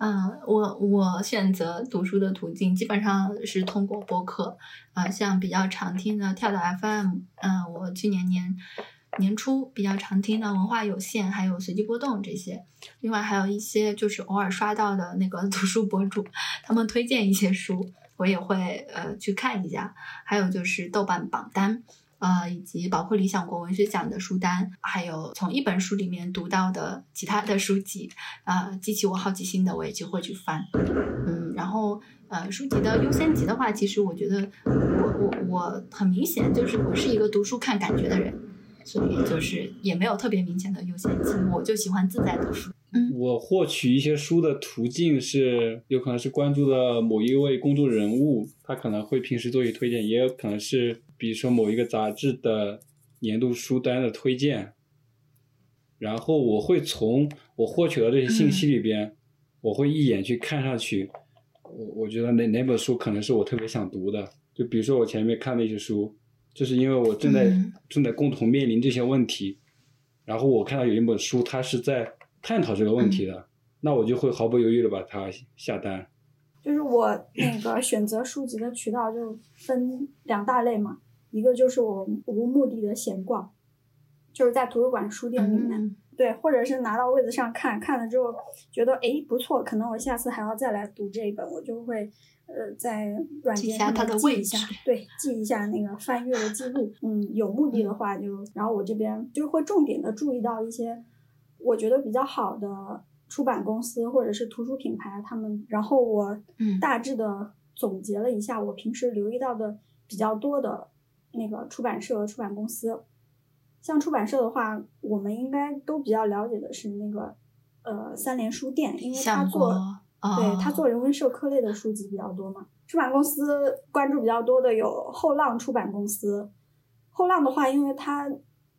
A: 嗯，我我选择读书的途径基本上是通过播客，啊，像比较常听的跳岛 FM，嗯，我去年年。年初比较常听的文化有限，还有随机波动这些，另外还有一些就是偶尔刷到的那个 <laughs> 读书博主，他们推荐一些书，我也会呃去看一下。还有就是豆瓣榜单，呃，以及包括理想国文学奖的书单，还有从一本书里面读到的其他的书籍，啊，激起我好奇心的，我也就会去翻。嗯，然后呃，书籍的优先级的话，其实我觉得我我我很明显就是我是一个读书看感觉的人。所以就是也没有特别明显的优先级，我就喜欢自在读书。嗯，
C: 我获取一些书的途径是有可能是关注的某一位公众人物，他可能会平时做一些推荐，也有可能是比如说某一个杂志的年度书单的推荐。然后我会从我获取的这些信息里边，我会一眼去看上去，我我觉得哪哪本书可能是我特别想读的。就比如说我前面看那些书。就是因为我正在正在共同面临这些问题，然后我看到有一本书，它是在探讨这个问题的，那我就会毫不犹豫的把它下单。
B: 就是我那个选择书籍的渠道就分两大类嘛，一个就是我无目的的闲逛，就是在图书馆、书店里面，对，或者是拿到位子上看看了之后觉得哎不错，可能我下次还要再来读这一本，我就会。呃，在软件上记一下，对，记一下那个翻阅的记录。嗯，有目的的话就，然后我这边就会重点的注意到一些我觉得比较好的出版公司或者是图书品牌，他们，然后我大致的总结了一下我平时留意到的比较多的那个出版社、出版公司。像出版社的话，我们应该都比较了解的是那个呃三联书店，因为他做。对他做人文社科类的书籍比较多嘛，出版公司关注比较多的有后浪出版公司。后浪的话，因为它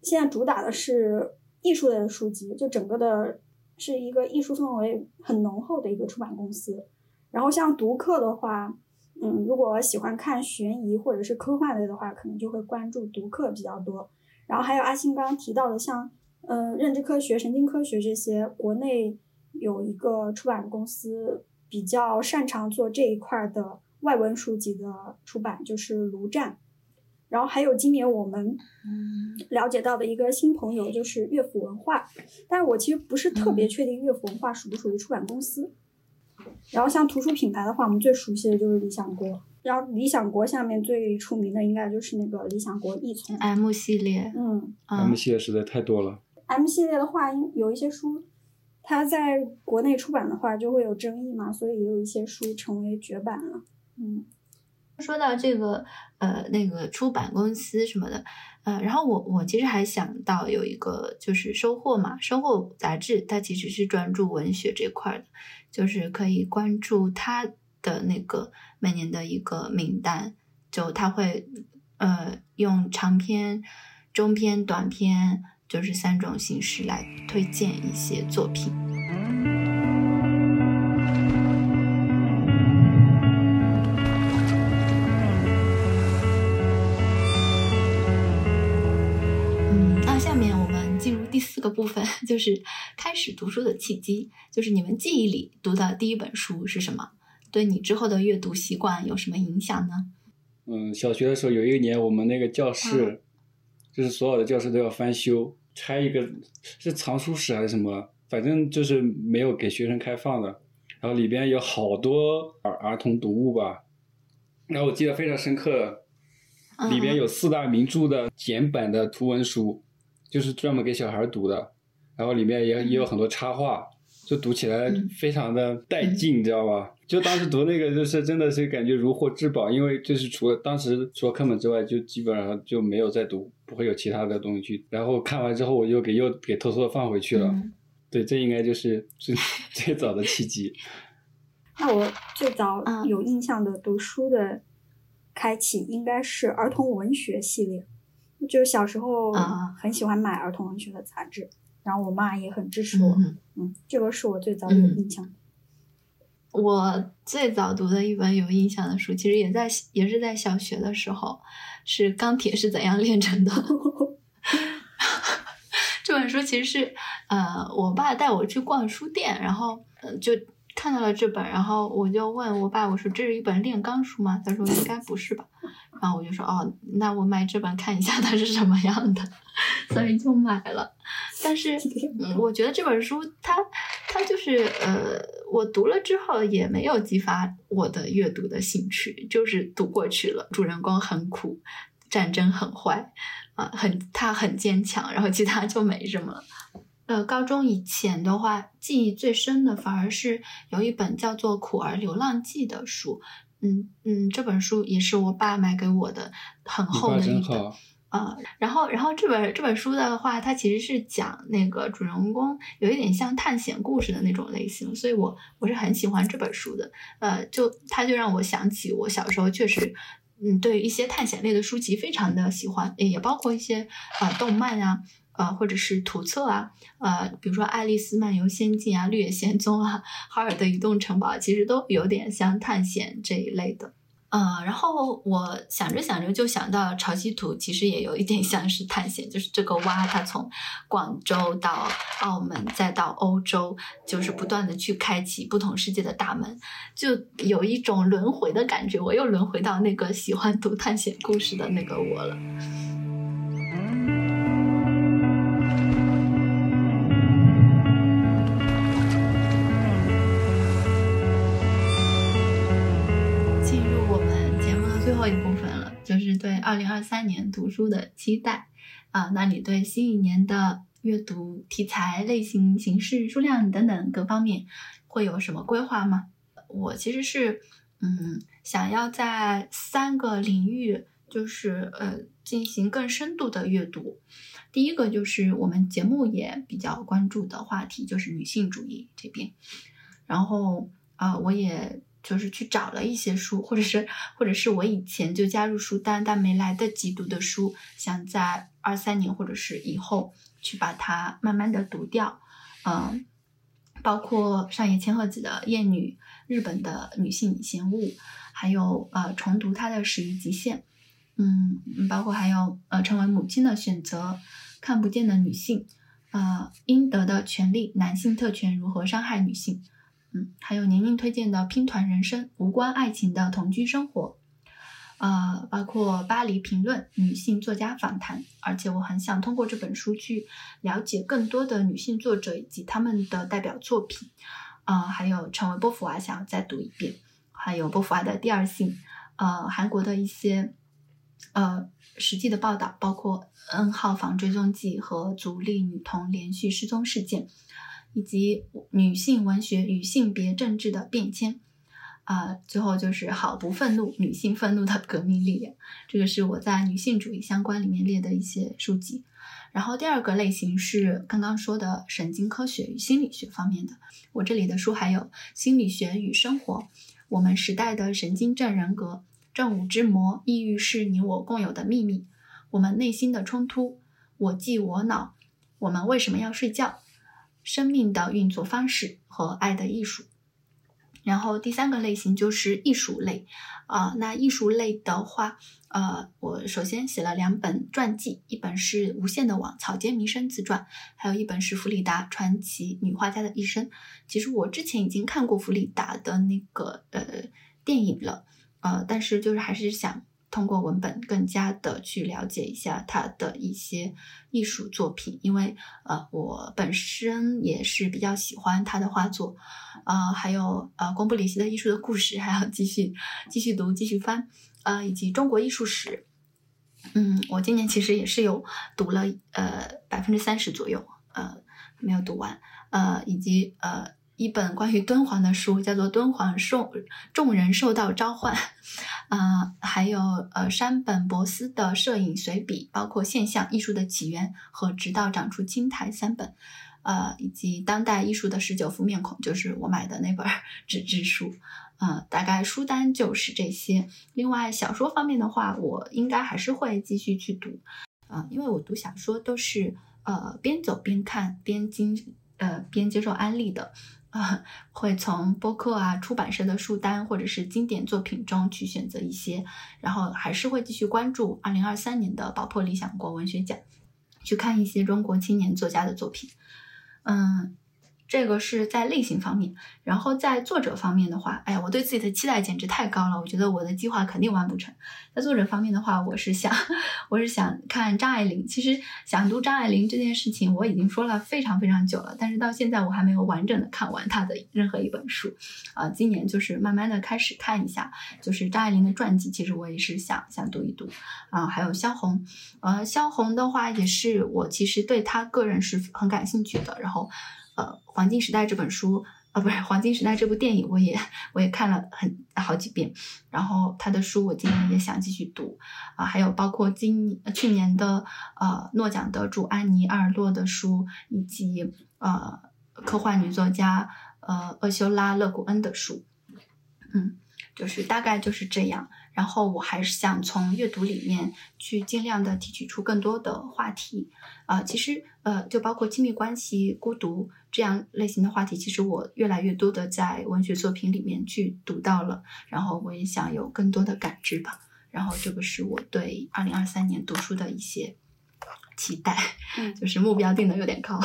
B: 现在主打的是艺术类的书籍，就整个的是一个艺术氛围很浓厚的一个出版公司。然后像读客的话，嗯，如果喜欢看悬疑或者是科幻类的话，可能就会关注读客比较多。然后还有阿星刚刚提到的，像呃认知科学、神经科学这些国内。有一个出版公司比较擅长做这一块的外文书籍的出版，就是卢站。然后还有今年我们了解到的一个新朋友，就是乐府文化。但是我其实不是特别确定乐府文化属不属于出版公司。然后像图书品牌的话，我们最熟悉的就是理想国。然后理想国下面最出名的应该就是那个理想国一丛
A: M 系列。
B: 嗯
C: ，M 系列实在太多了。
B: M 系列的话，有一些书。它在国内出版的话就会有争议嘛，所以也有一些书成为绝版了。嗯，
A: 说到这个呃那个出版公司什么的，呃，然后我我其实还想到有一个就是收获嘛，收获杂志它其实是专注文学这块的，就是可以关注它的那个每年的一个名单，就它会呃用长篇。中篇、短篇，就是三种形式来推荐一些作品。嗯，那下面我们进入第四个部分，<laughs> 就是开始读书的契机，就是你们记忆里读的第一本书是什么？对你之后的阅读习惯有什么影响呢？
C: 嗯，小学的时候有一年，我们那个教室，
A: 嗯。
C: 就是所有的教室都要翻修，拆一个是藏书室还是什么，反正就是没有给学生开放的。然后里边有好多儿儿童读物吧，然后我记得非常深刻，里边有四大名著的简版的图文书，就是专门给小孩读的，然后里面也也有很多插画，就读起来
A: 嗯
C: 非常的带劲，你知道吧？就当时读那个，就是真的是感觉如获至宝，因为就是除了当时除了课本之外，就基本上就没有再读，不会有其他的东西去。然后看完之后，我又给又给偷偷的放回去了。
A: 嗯
C: 对，这应该就是最 <laughs> 最早的契机。
B: 那我最早
A: 嗯
B: 有印象的读书的开启应该是儿童文学系列，就小时候
A: 啊
B: 很喜欢买儿童文学的杂志，然后我妈也很支持我，
A: 嗯
B: 嗯，这个是我最早有印象的。
A: 我最早读的一本有印象的书，其实也在也是在小学的时候，是《钢铁是怎样炼成的》。<laughs> 这本书其实是呃，我爸带我去逛书店，然后呃就看到了这本，然后我就问我爸，我说这是一本炼钢书吗？他说应该不是吧。然后我就说哦，那我买这本看一下它是什么样的，所以就买了。但是嗯，我觉得这本书它它就是呃，我读了之后也没有激发我的阅读的兴趣，就是读过去了。主人公很苦，战争很坏，啊、很他很坚强，然后其他就没什么了。呃，高中以前的话，记忆最深的反而是有一本叫做《苦儿流浪记》的书。嗯嗯，这本书也是我爸买给我的，很厚的一本。
C: 真好，
A: 啊、然后，然后这本这本书的话，它其实是讲那个主人公有一点像探险故事的那种类型，所以我我是很喜欢这本书的。呃，就它就让我想起我小时候确实，嗯，对于一些探险类的书籍非常的喜欢，也包括一些呃动漫啊，呃或者是图册啊，呃，比如说《爱丽丝漫游仙境》啊，《绿野仙踪》啊，《哈尔的移动城堡》，其实都有点像探险这一类的。呃，然后我想着想着就想到潮汐图，其实也有一点像是探险，就是这个蛙它从广州到澳门再到欧洲，就是不断的去开启不同世界的大门，就有一种轮回的感觉。我又轮回到那个喜欢读探险故事的那个我了。就是对二零二三年读书的期待啊。那你对新一年的阅读题材、类型、形式、数量等等各方面会有什么规划吗？我其实是嗯，想要在三个领域，就是呃，进行更深度的阅读。第一个就是我们节目也比较关注的话题，就是女性主义这边。然后啊、我也就是去找了一些书，或者是或者是我以前就加入书单但没来得及读的书，想在二三年或者是以后去把它慢慢的读掉。嗯、包括上野千鹤子的《厌女》，日本的女性以前物，还有呃重读她的《始于极限》。嗯，包括还有呃，成为母亲的选择，看不见的女性，呃，应得的权利，男性特权如何伤害女性，嗯，还有宁宁推荐的《拼团人生》，无关爱情的同居生活，呃，包括《巴黎评论》女性作家访谈，而且我很想通过这本书去了解更多的女性作者以及他们的代表作品，啊、还有成为波伏娃想要再读一遍，还有波伏娃的第二性，呃，韩国的一些。呃，实际的报道包括 N 号房追踪记和足利女童连续失踪事件，以及女性文学与性别政治的变迁。啊、最后就是好不愤怒，女性愤怒的革命力量。这个是我在女性主义相关里面列的一些书籍。然后第二个类型是刚刚说的神经科学与心理学方面的。我这里的书还有《心理学与生活》，我们时代的神经症人格。正午之魔，抑郁是你我共有的秘密。我们内心的冲突，我记我脑，我们为什么要睡觉？生命的运作方式和爱的艺术。然后第三个类型就是艺术类，啊，那艺术类的话，呃，我首先写了两本传记，一本是《无限的网：草间弥生自传》，还有一本是《弗里达传奇：女画家的一生》。其实我之前已经看过弗里达的那个呃电影了，呃，但是就是还是想。通过文本更加的去了解一下他的一些艺术作品，因为呃我本身也是比较喜欢他的画作，呃还有呃贡布里希的艺术的故事，还要继续继续读继续翻，呃以及中国艺术史，嗯我今年其实也是有读了呃百分之三十左右，呃没有读完，呃以及呃。一本关于敦煌的书，叫做《敦煌受众人受到召唤》，啊，还有呃山本博斯的摄影随笔，包括现象艺术的起源和直到长出青苔三本，呃，以及当代艺术的十九副面孔，就是我买的那本纸质书，呃，大概书单就是这些。另外小说方面的话，我应该还是会继续去读，啊，因为我读小说都是呃边走边看边经呃边接受安利的。啊，会从播客啊、出版社的书单或者是经典作品中去选择一些，然后还是会继续关注二零二三年的爆破理想国文学奖，去看一些中国青年作家的作品。嗯。这个是在类型方面，然后在作者方面的话，哎呀，我对自己的期待简直太高了，我觉得我的计划肯定完不成。在作者方面的话，我是想，<laughs> 我是想看张爱玲。其实想读张爱玲这件事情，我已经说了非常非常久了，但是到现在我还没有完整的看完她的任何一本书。啊，今年就是慢慢的开始看一下，就是张爱玲的传记，其实我也是想想读一读。啊，还有萧红，呃，萧红的话也是我其实对她个人是很感兴趣的，然后。呃，《黄金时代》这本书，啊，不是《黄金时代》这部电影，我也我也看了很好几遍。然后他的书，我今年也想继续读啊。还有包括今去年的呃诺奖得主安妮·阿尔洛的书，以及呃科幻女作家呃厄修拉·勒古恩的书，嗯，就是大概就是这样。然后我还是想从阅读里面去尽量的提取出更多的话题，啊，其实呃，就包括亲密关系、孤独这样类型的话题，其实我越来越多的在文学作品里面去读到了，然后我也想有更多的感知吧。然后这个是我对二零二三年读书的一些期待，
B: 嗯，
A: 就是目标定的有点高，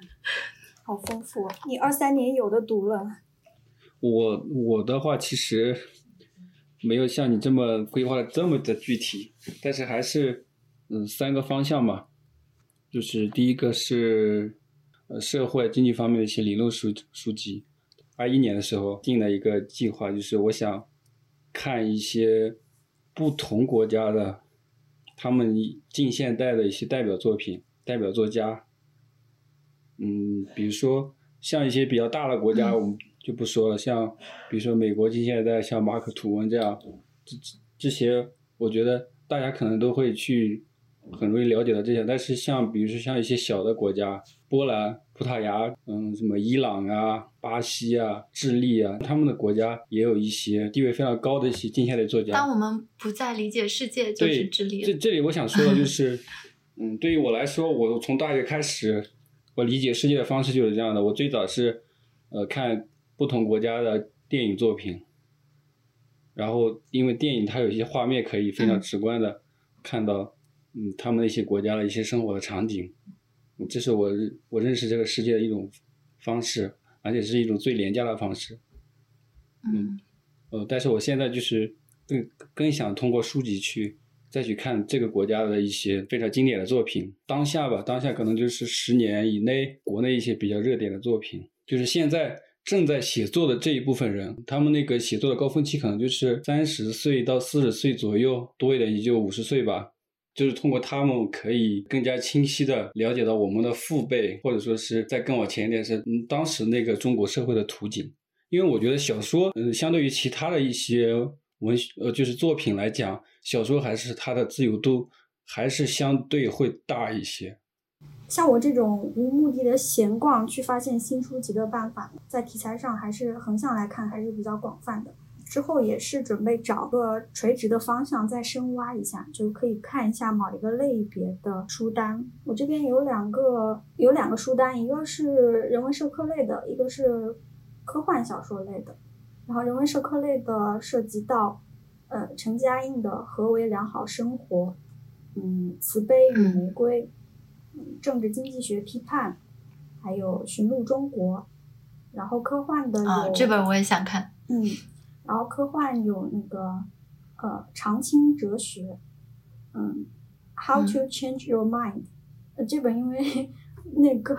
A: <laughs>
B: 好丰富，你二三年有的读了。
C: 我我的话其实。没有像你这么规划的这么的具体，但是还是，嗯，三个方向嘛，就是第一个是，呃，社会经济方面的一些理论书书籍。二一年的时候定了一个计划，就是我想看一些不同国家的他们近现代的一些代表作品、代表作家。嗯，比如说像一些比较大的国家，我们。就不说了，像比如说美国近现代，像马克吐温这样，这这些，我觉得大家可能都会去很容易了解到这些。但是像比如说像一些小的国家，波兰、葡萄牙，嗯，什么伊朗啊、巴西啊、智利啊，他们的国家也有一些地位非常高的一些近现代作家。
A: 当我们不再理解世界，就是智利。
C: 这这里我想说的就 <laughs> 是，嗯，对于我来说，我从大学开始，我理解世界的方式就是这样的。我最早是，呃，看。不同国家的电影作品，然后因为电影它有一些画面可以非常直观的看到，嗯，他们那些国家的一些生活的场景，这是我我认识这个世界的一种方式，而且是一种最廉价的方式。
A: 嗯，
C: 呃，但是我现在就是更更想通过书籍去再去看这个国家的一些非常经典的作品。当下吧，当下可能就是十年以内国内一些比较热点的作品，就是现在。正在写作的这一部分人，他们那个写作的高峰期可能就是三十岁到四十岁左右，多一点也就五十岁吧。就是通过他们，可以更加清晰的了解到我们的父辈，或者说是再更往前一点是当时那个中国社会的图景。因为我觉得小说，嗯，相对于其他的一些文学，呃，就是作品来讲，小说还是它的自由度还是相对会大一些。
B: 像我这种无目的的闲逛去发现新书籍的办法，在题材上还是横向来看还是比较广泛的。之后也是准备找个垂直的方向再深挖一下，就可以看一下某一个类别的书单。我这边有两个有两个书单，一个是人文社科类的，一个是科幻小说类的。然后人文社科类的涉及到呃陈嘉映的《何为良好生活》，嗯，慈悲与玫瑰，嗯，政治经济学批判，还有《寻路中国》。然后科幻的
A: 啊，这本我也想看。
B: 嗯，然后科幻有那个呃长青哲学，嗯，How to Change Your Mind，呃这本因为 <laughs> 那个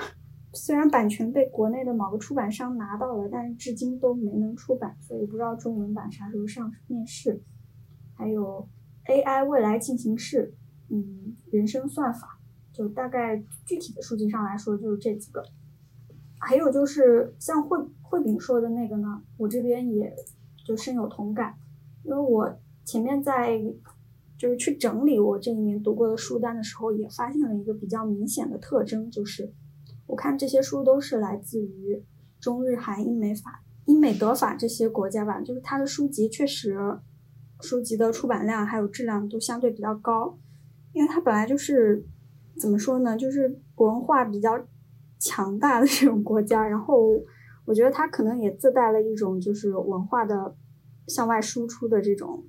B: 虽然版权被国内的某个出版商拿到了，但是至今都没能出版，所以不知道中文版啥时候上面世。还有 AI 未来进行式，嗯，人生算法，就大概具体的数据上来说就是这几个。还有就是像慧慧炳说的那个呢，我这边也就深有同感，因为我前面在就是去整理我这一年读过的书单的时候，也发现了一个比较明显的特征，就是我看这些书都是来自于中日韩英美法英美德法这些国家吧，就是它的书籍确实书籍的出版量还有质量都相对比较高，因为它本来就是怎么说呢，就是文化比较。强大的这种国家，然后我觉得它可能也自带了一种就是文化的向外输出的这种，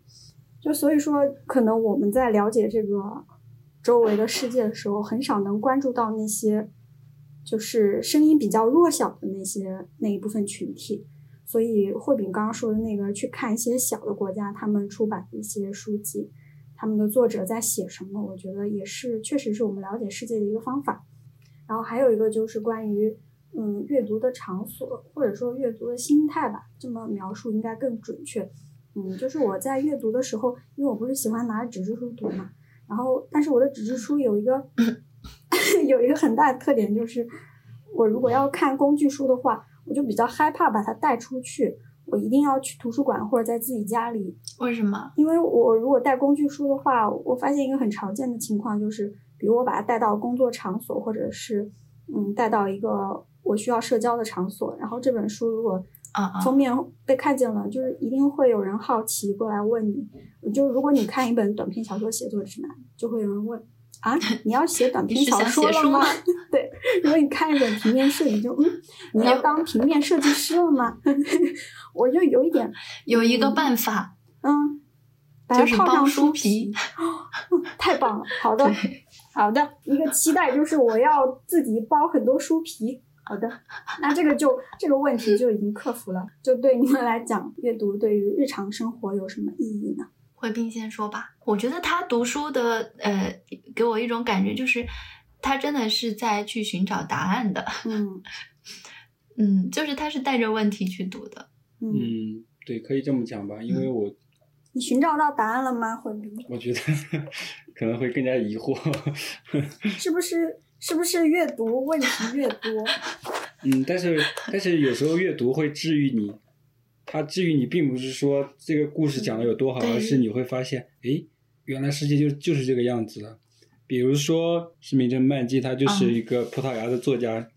B: 就所以说可能我们在了解这个周围的世界的时候，很少能关注到那些就是声音比较弱小的那些那一部分群体。所以慧炳刚刚说的那个去看一些小的国家他们出版的一些书籍，他们的作者在写什么，我觉得也是确实是我们了解世界的一个方法。然后还有一个就是关于，嗯，阅读的场所或者说阅读的心态吧，这么描述应该更准确。嗯，就是我在阅读的时候，因为我不是喜欢拿着纸质书读嘛，然后但是我的纸质书有一个 <laughs> 有一个很大的特点，就是我如果要看工具书的话，我就比较害怕把它带出去，我一定要去图书馆或者在自己家里。
A: 为什么？
B: 因为我如果带工具书的话，我发现一个很常见的情况就是。比如我把它带到工作场所，或者是嗯带到一个我需要社交的场所，然后这本书如果封面被看见了，就是一定会有人好奇过来问你。就如果你看一本短篇小说写作指南，就会有人问啊，你要写短篇小说了吗？<laughs> 对，如果你看一本平面设计，就嗯，你要当平面设计师了吗？<laughs> 我就有一点
A: 有一个办法，
B: 嗯，
A: 就是
B: 包
A: 书皮，
B: 太棒了，好的。好的，一个期待就是我要自己包很多书皮。好的，那这个就这个问题就已经克服了。就对你们来讲，阅读对于日常生活有什么意义呢？
A: 慧斌先说吧。我觉得他读书的，呃，给我一种感觉就是，他真的是在去寻找答案的。
B: 嗯 <laughs>
A: 嗯，就是他是带着问题去读的。
C: 嗯，对，可以这么讲吧，因为我。
B: 你寻找到答案了吗，慧斌？
C: 我觉得 <laughs> 可能会更加疑惑，<laughs>
B: 是不是？是不是阅读问题越多？
C: 嗯，但是但是有时候阅读会治愈你，它治愈你并不是说这个故事讲的有多好，而是你会发现，诶，原来世界就就是这个样子的。比如说《是名侦漫记》，它就是一个葡萄牙的作家。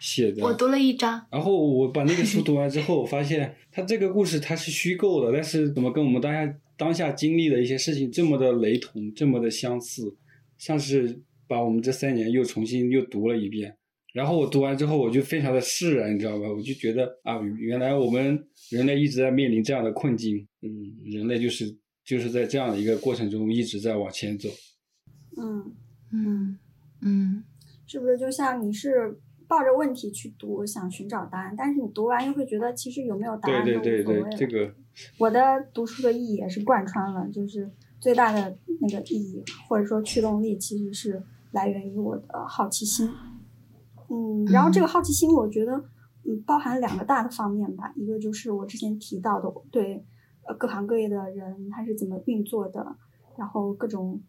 C: 写的，
A: 我读了一章，
C: 然后我把那个书读完之后，我发现他这个故事它是虚构的，但是怎么跟我们当下当下经历的一些事情这么的雷同，这么的相似，像是把我们这三年又重新又读了一遍。然后我读完之后，我就非常的释然，你知道吧？我就觉得啊，原来我们人类一直在面临这样的困境，嗯，人类就是就是在这样的一个过程中一直在往前走。
B: 嗯
A: 嗯嗯，
B: 是不是就像你是？抱着问题去读，想寻找答案，但是你读完又会觉得，其实有没有答案
C: 都无所谓这个，
B: 我的读书的意义也是贯穿了，就是最大的那个意义或者说驱动力，其实是来源于我的好奇心。嗯，然后这个好奇心，我觉得嗯包含两个大的方面吧，一个就是我之前提到的，对呃各行各业的人他是怎么运作的，然后各种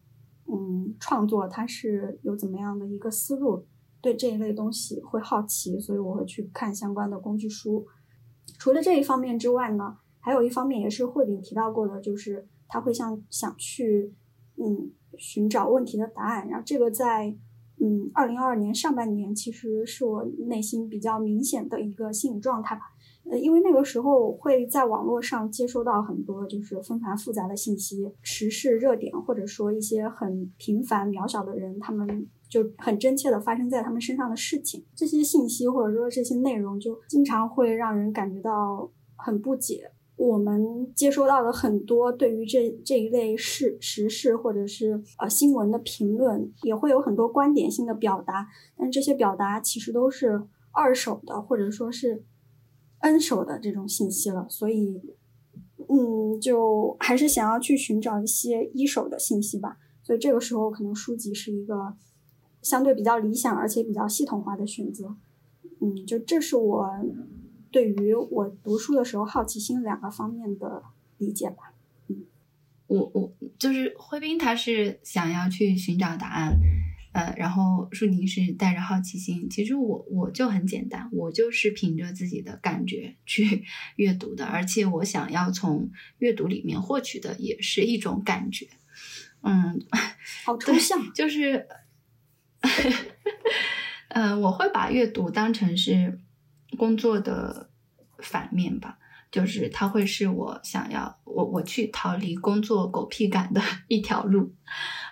B: 嗯创作它是有怎么样的一个思路。对这一类东西会好奇，所以我会去看相关的工具书。除了这一方面之外呢，还有一方面也是慧敏提到过的，就是他会想想去嗯寻找问题的答案。然后这个在嗯二零二二年上半年其实是我内心比较明显的一个心理状态吧，呃，因为那个时候会在网络上接收到很多就是纷繁复杂的信息、时事热点，或者说一些很平凡渺小的人，他们就很真切的发生在他们身上的事情。这些信息或者说这些内容，就经常会让人感觉到很不解。我们接收到的很多对于这这一类事时事或者是呃新闻的评论，也会有很多观点性的表达，但这些表达其实都是二手的，或者说是 N 手的这种信息了。所以，嗯，就还是想要去寻找一些一手的信息吧。所以这个时候，可能书籍是一个相对比较理想而且比较系统化的选择。嗯，就这是我。对于我读书的时候好奇心两个方面的理解吧，嗯，
A: 我我就是辉斌，他是想要去寻找答案，呃，然后舒宁是带着好奇心。其实我我就很简单，我就是凭着自己的感觉去阅读的，而且我想要从阅读里面获取的也是一种感觉，嗯，
B: 好抽象，
A: 就是，嗯，<laughs> 我会把阅读当成是。工作的反面吧，就是它会是我想要我我去逃离工作狗屁感的 <laughs> 一条路，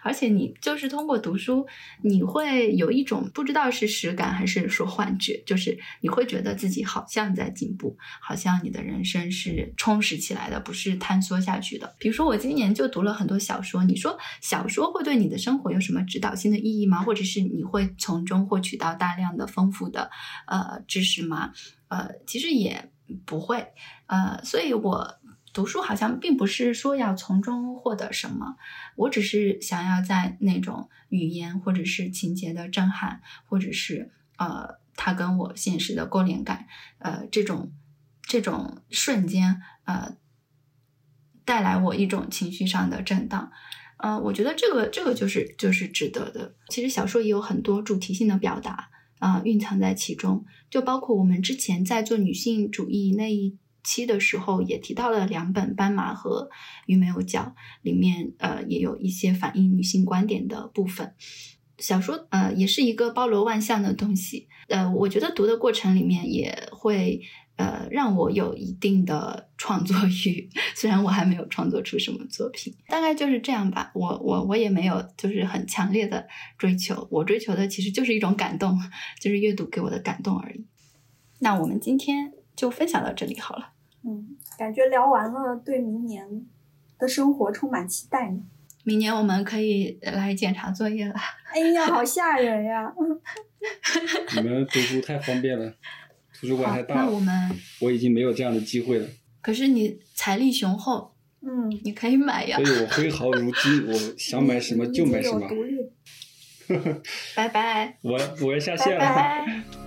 A: 而且你就是通过读书，你会有一种不知道是实感还是说幻觉，就是你会觉得自己好像在进步，好像你的人生是充实起来的，不是坍缩下去的。比如说我今年就读了很多小说，你说小说会对你的生活有什么指导性的意义吗？或者是你会从中获取到大量的丰富的呃知识吗？呃，其实也不会，呃，所以我读书好像并不是说要从中获得什么，我只是想要在那种语言或者是情节的震撼，或者是呃，它跟我现实的勾连感，呃，这种这种瞬间，呃，带来我一种情绪上的震荡，呃，我觉得这个这个就是就是值得的。其实小说也有很多主题性的表达。啊，蕴藏在其中，就包括我们之前在做女性主义那一期的时候，也提到了两本《斑马》和《鱼没有脚》，里面呃也有一些反映女性观点的部分。小说呃也是一个包罗万象的东西，呃，我觉得读的过程里面也会。呃，让我有一定的创作欲，<laughs> 虽然我还没有创作出什么作品，大概就是这样吧。我我我也没有就是很强烈的追求，我追求的其实就是一种感动，<laughs> 就是阅读给我的感动而已。那我们今天就分享到这里好了。
B: 嗯，感觉聊完了，对明年的生活充满期待呢。
A: 明年我们可以来检查作业了。
B: 哎呀，好吓人呀！<laughs>
C: 你们读书太方便了。图书馆太大，
A: 那我们
C: 我已经没有这样的机会了。
A: 可是你财力雄厚，
B: 嗯，
A: 你可以买呀。
C: 所以我挥毫如金，我想买什么就买什么。<laughs>
A: 拜拜。
C: 我我要下线了。
A: 拜拜。